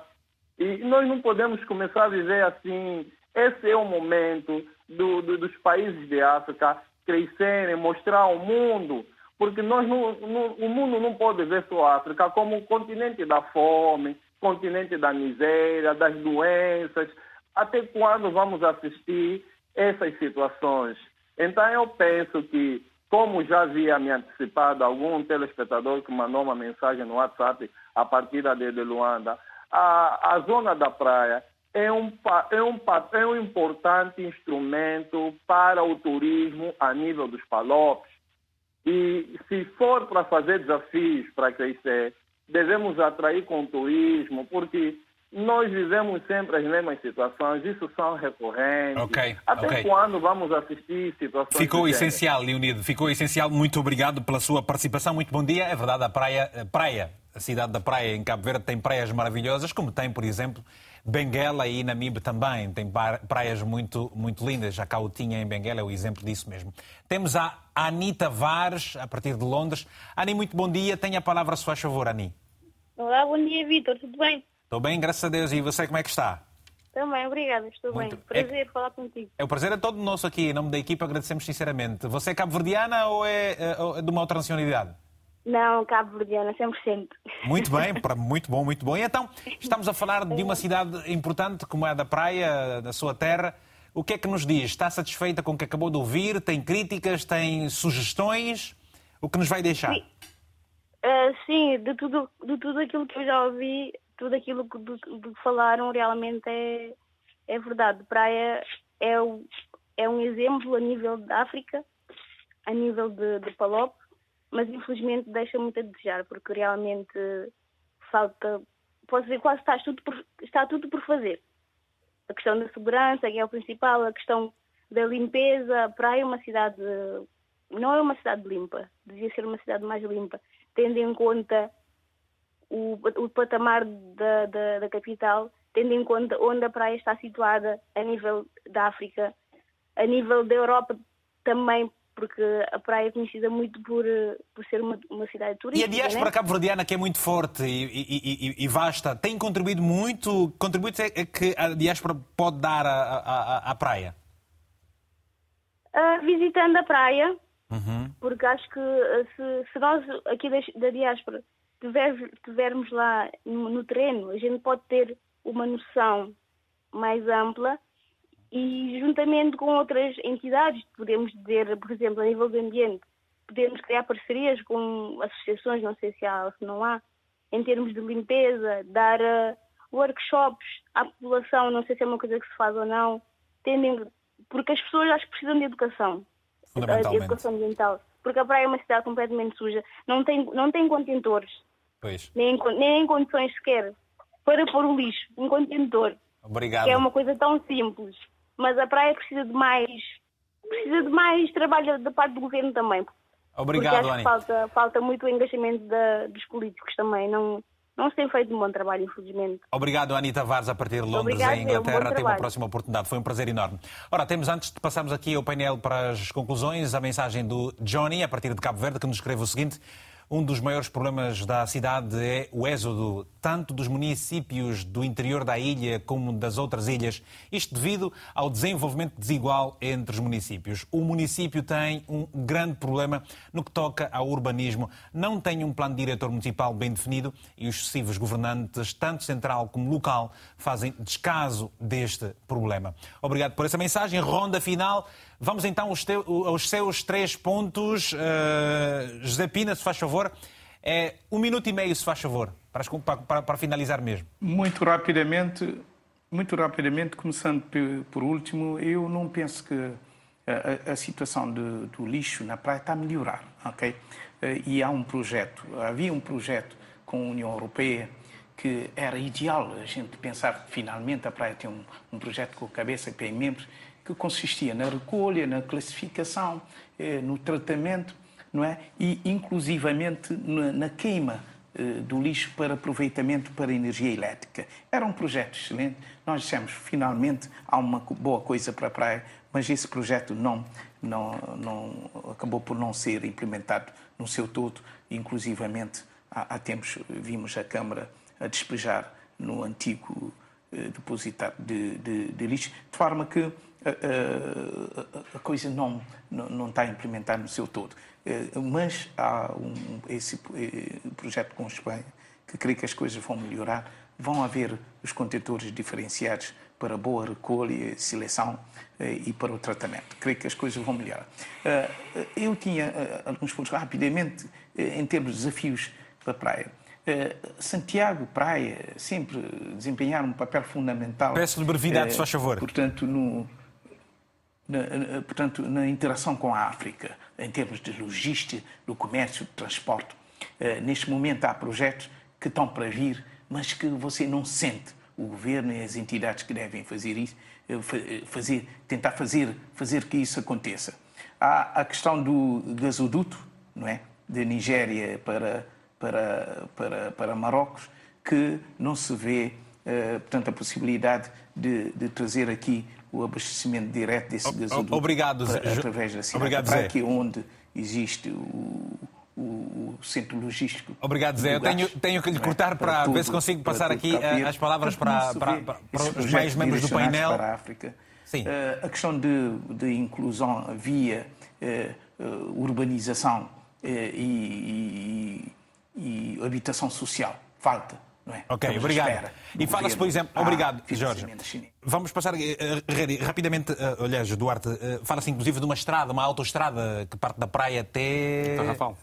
E nós não podemos começar a viver assim. Esse é o momento do- do- dos países de África crescerem, mostrar ao mundo. Porque nós não, não- o mundo não pode ver só a África como o continente da fome, continente da miséria, das doenças. Até quando vamos assistir essas situações? Então eu penso que, como já havia me antecipado algum telespectador que mandou uma mensagem no WhatsApp a partir da de Luanda, a, a zona da praia é um, é, um, é um importante instrumento para o turismo a nível dos palopes. E se for para fazer desafios para crescer, devemos atrair com turismo, porque nós vivemos sempre as mesmas situações, isso são recorrentes. Ok, Até ok. quando vamos assistir situações Ficou género? essencial, Leonido. Ficou essencial. Muito obrigado pela sua participação. Muito bom dia. É verdade, a praia, a praia, a cidade da praia em Cabo Verde tem praias maravilhosas, como tem, por exemplo, Benguela e Namibe também. Tem praias muito, muito lindas. A Cautinha em Benguela é o exemplo disso mesmo. Temos a Anita Vares, a partir de Londres. Ani, muito bom dia. Tenha a palavra, se faz favor, Ani. Olá, bom dia, Vitor. Tudo bem? Estou bem, graças a Deus. E você, como é que está? Também, obrigada. Estou Muito. bem. Prazer falar contigo. É o prazer é todo nosso aqui, em nome da equipa, agradecemos sinceramente. Você é cabo-verdiana ou é, eh, ou é de uma outra nacionalidade? Não, Cabo Verdeana, 100%. Muito bem, muito bom, muito bom. E então, estamos a falar de uma cidade importante como é a da Praia, da sua terra. O que é que nos diz? Está satisfeita com o que acabou de ouvir? Tem críticas? Tem sugestões? O que nos vai deixar? Sim, de tudo, de tudo aquilo que eu já ouvi, tudo aquilo que, do, do que falaram realmente é, é verdade. Praia é, o- é um exemplo a nível da África, a nível de, de Palop, mas infelizmente deixa muito a desejar, porque realmente falta, posso dizer, quase está tudo por, está tudo por fazer. A questão da segurança, que é o principal, a questão da limpeza. A praia é uma cidade, não é uma cidade limpa, devia ser uma cidade mais limpa, tendo em conta o, o patamar da, da, da capital, tendo em conta onde a praia está situada a nível da África, a nível da Europa também, porque a praia é conhecida muito por, eh, por ser uma, uma cidade E turística. a diáspora né? cabo-verdiana, que é muito forte e, e- e- e vasta, tem contribuído muito? Contributos é é que a diáspora pode dar à, praia? Ah, visitando a praia, Uhum. porque acho que ah, se, se nós aqui da, da diáspora tiver- tivermos lá no, no terreno, a gente pode ter uma noção mais ampla e juntamente com outras entidades, podemos dizer, por exemplo, a nível do ambiente, podemos criar parcerias com associações, não sei se há ou se não há, em termos de limpeza, dar ah, workshops à população, não sei se é uma coisa que se faz ou não, tendem, porque as pessoas acho que precisam de educação, a Fundamentalmente. educação ambiental, porque a praia é uma cidade completamente suja, não tem, não tem contentores, Pois. nem nem em condições sequer para pôr o lixo, um contentor, Obrigado. que é uma coisa tão simples. Mas a praia precisa de mais, precisa de mais trabalho da parte do governo também. Obrigado, porque acho Ani. falta, falta muito o engajamento da- dos políticos também. Não, não se tem feito um bom trabalho, infelizmente. Obrigado, Ani Tavares, a partir de Londres, Obrigado, em Inglaterra. Até uma trabalho. próxima oportunidade. Foi um prazer enorme. Ora, temos, antes de passarmos aqui ao painel para as conclusões, a mensagem do Johnny, a partir de Cabo Verde, que nos escreve o seguinte. Um dos maiores problemas da cidade é o êxodo tanto dos municípios do interior da ilha como das outras ilhas. Isto devido ao desenvolvimento desigual entre os municípios. O município tem um grande problema no que toca ao urbanismo. Não tem um plano diretor municipal bem definido e os sucessivos governantes, tanto central como local, fazem descaso deste problema. Obrigado por essa mensagem. Ronda final. Vamos então aos, teus, aos seus três pontos. Uh, José Pina, se faz favor. É um minuto e meio, se faz favor, para, para, para finalizar mesmo. Muito rapidamente, muito rapidamente, começando por último, eu não penso que a, a situação de, do lixo na praia está a melhorar, ok? Eh, e há um projeto, havia um projeto com a União Europeia que era ideal a gente pensar que finalmente a praia tem um, um projeto com a cabeça e membros que consistia na recolha, na classificação, eh, no tratamento não é? E inclusivamente na, na queima do lixo para aproveitamento para energia elétrica. Era um projeto excelente. Nós dissemos, finalmente, há uma boa coisa para a praia, mas esse projeto não, não, não acabou por não ser implementado no seu todo. Inclusivamente, há, há tempos vimos a Câmara a despejar no antigo eh, depositário de, de, de, lixo, de forma que a, a, a coisa não, não, não está implementada no seu todo. Eh, mas há um, esse eh, projeto com a Espanha que creio que as coisas vão melhorar. Vão haver os contentores diferenciados para boa recolha, seleção eh, e para o tratamento. Creio que as coisas vão melhorar. Eu tinha alguns pontos rapidamente em termos de desafios para a praia. Santiago Praia sempre desempenhar um papel fundamental. Peço-lhe brevidade, se faz favor. Portanto, no, na, portanto, na interação com a África, em termos de logística, do comércio, do transporte. Uh, neste momento há projetos que estão para vir, mas que você não sente. O governo e as entidades que devem fazer isso, eh, eh, fazer, tentar fazer, fazer que isso aconteça. Há a questão do gasoduto, não é? De Nigéria para, para, para, para Marrocos, que não se vê, portanto, a possibilidade de, de trazer aqui o abastecimento direto desse gasoduto Obrigado, para, através da cidade Obrigado, para aqui onde existe o, o, centro logístico. Obrigado, Zé. Eu tenho, tenho que lhe cortar para, para tudo, ver se consigo passar aqui eh, as palavras para, para, para, para os mais membros do painel. Para a África. Sim. Uh, a questão de, de inclusão via uh, uh, urbanização e, e, e habitação social falta é? Ok, Estamos obrigado. E fala-se, por exemplo, obrigado, Jorge. Vamos passar uh, rapidamente, uh, aliás, Duarte, uh, fala-se inclusive de uma estrada, uma autoestrada que parte da praia até. Tarrafal.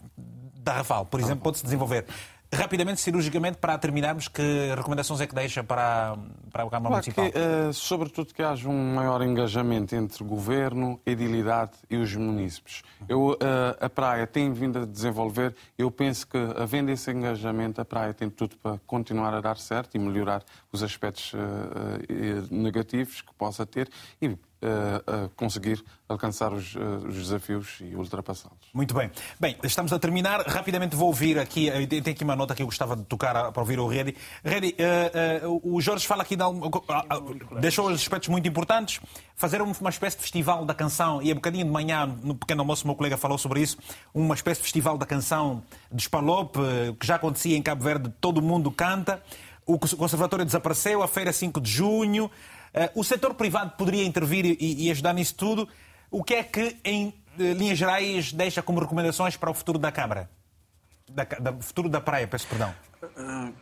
Tarrafal, por exemplo, pode-se desenvolver. Rapidamente, cirurgicamente, para terminarmos, que recomendações é que deixa para, para a Câmara claro Municipal? Que, uh, sobretudo que haja um maior engajamento entre governo, edilidade e os munícipes. Eu, uh, a praia tem vindo a desenvolver, eu penso que, havendo esse engajamento, a praia tem tudo para continuar a dar certo e melhorar os aspectos uh, negativos que possa ter e a conseguir alcançar os, os desafios e ultrapassá-los. Muito bem. Bem, estamos a terminar. Rapidamente vou ouvir aqui, tem aqui uma nota que eu gostava de tocar para ouvir o Redi. Redi, uh, uh, o Jorge fala aqui, de, uh, deixou os aspectos muito importantes, fazer uma espécie de festival da canção, e a bocadinho de manhã, no pequeno almoço, meu colega falou sobre isso, uma espécie de festival da canção de Spalope, que já acontecia em Cabo Verde, todo mundo canta. O Conservatório desapareceu, a feira 5 de junho. Eh, o setor privado poderia intervir e, ajudar nisso tudo. O que é que, em eh, linhas gerais, deixa como recomendações para o futuro da Câmara? Da, da futuro da praia, peço perdão. Uh,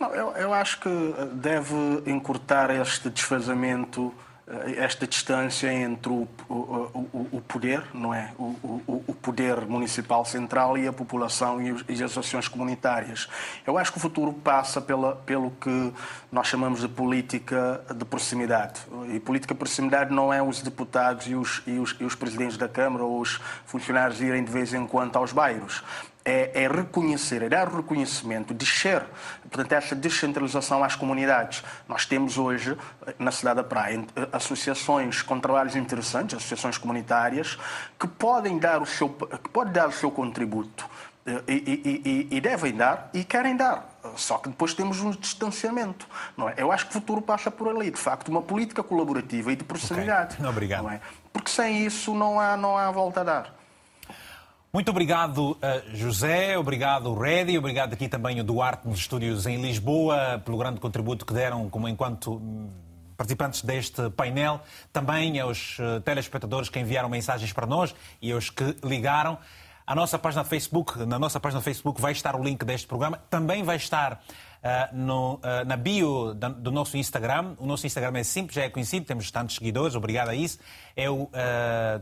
não, eu, eu acho que deve encurtar este desfazamento eh, esta distância entre o, o, o, poder, não é? O, o, poder municipal central e a população e, as associações comunitárias. Eu acho que o futuro passa pela, pelo que nós chamamos de política de proximidade. E política de proximidade não é os deputados e os, e os, e os presidentes da Câmara ou os funcionários irem de vez em quando aos bairros é, é, reconhecer, é dar reconhecimento, descer, portanto, essa descentralização às comunidades. Nós temos hoje, na cidade da Praia, associações com trabalhos interessantes, associações comunitárias, que podem dar o seu, que podem dar o seu contributo. Eh, e, e, e, e devem dar e querem dar. Só que depois temos um distanciamento. Não é? Eu acho que o futuro passa por ali, de facto, uma política colaborativa e de proximidade. Okay. Obrigado. É? Porque sem isso não há, não há volta a dar. Muito obrigado, eh, José, obrigado, Redi, obrigado aqui também o Duarte nos estúdios em Lisboa, pelo grande contributo que deram como enquanto hum, participantes deste painel, também aos eh, telespectadores que enviaram mensagens para nós e aos que ligaram. A nossa página Facebook, na nossa página Facebook vai estar o link deste programa, também vai estar Uh, no, uh, na bio do nosso Instagram. O nosso Instagram é simples, já é conhecido, temos tantos seguidores, obrigado a isso. É o uh,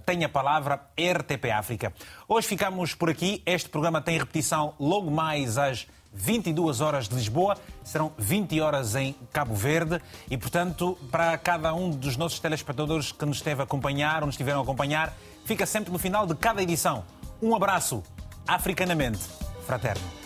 Tem a Palavra RTP África. Hoje ficamos por aqui. Este programa tem repetição logo mais às 22 horas de Lisboa, serão 20 horas em Cabo Verde e, portanto, para cada um dos nossos telespectadores que nos esteve a acompanhar ou nos estiveram a acompanhar, fica sempre no final de cada edição. Um abraço africanamente fraterno.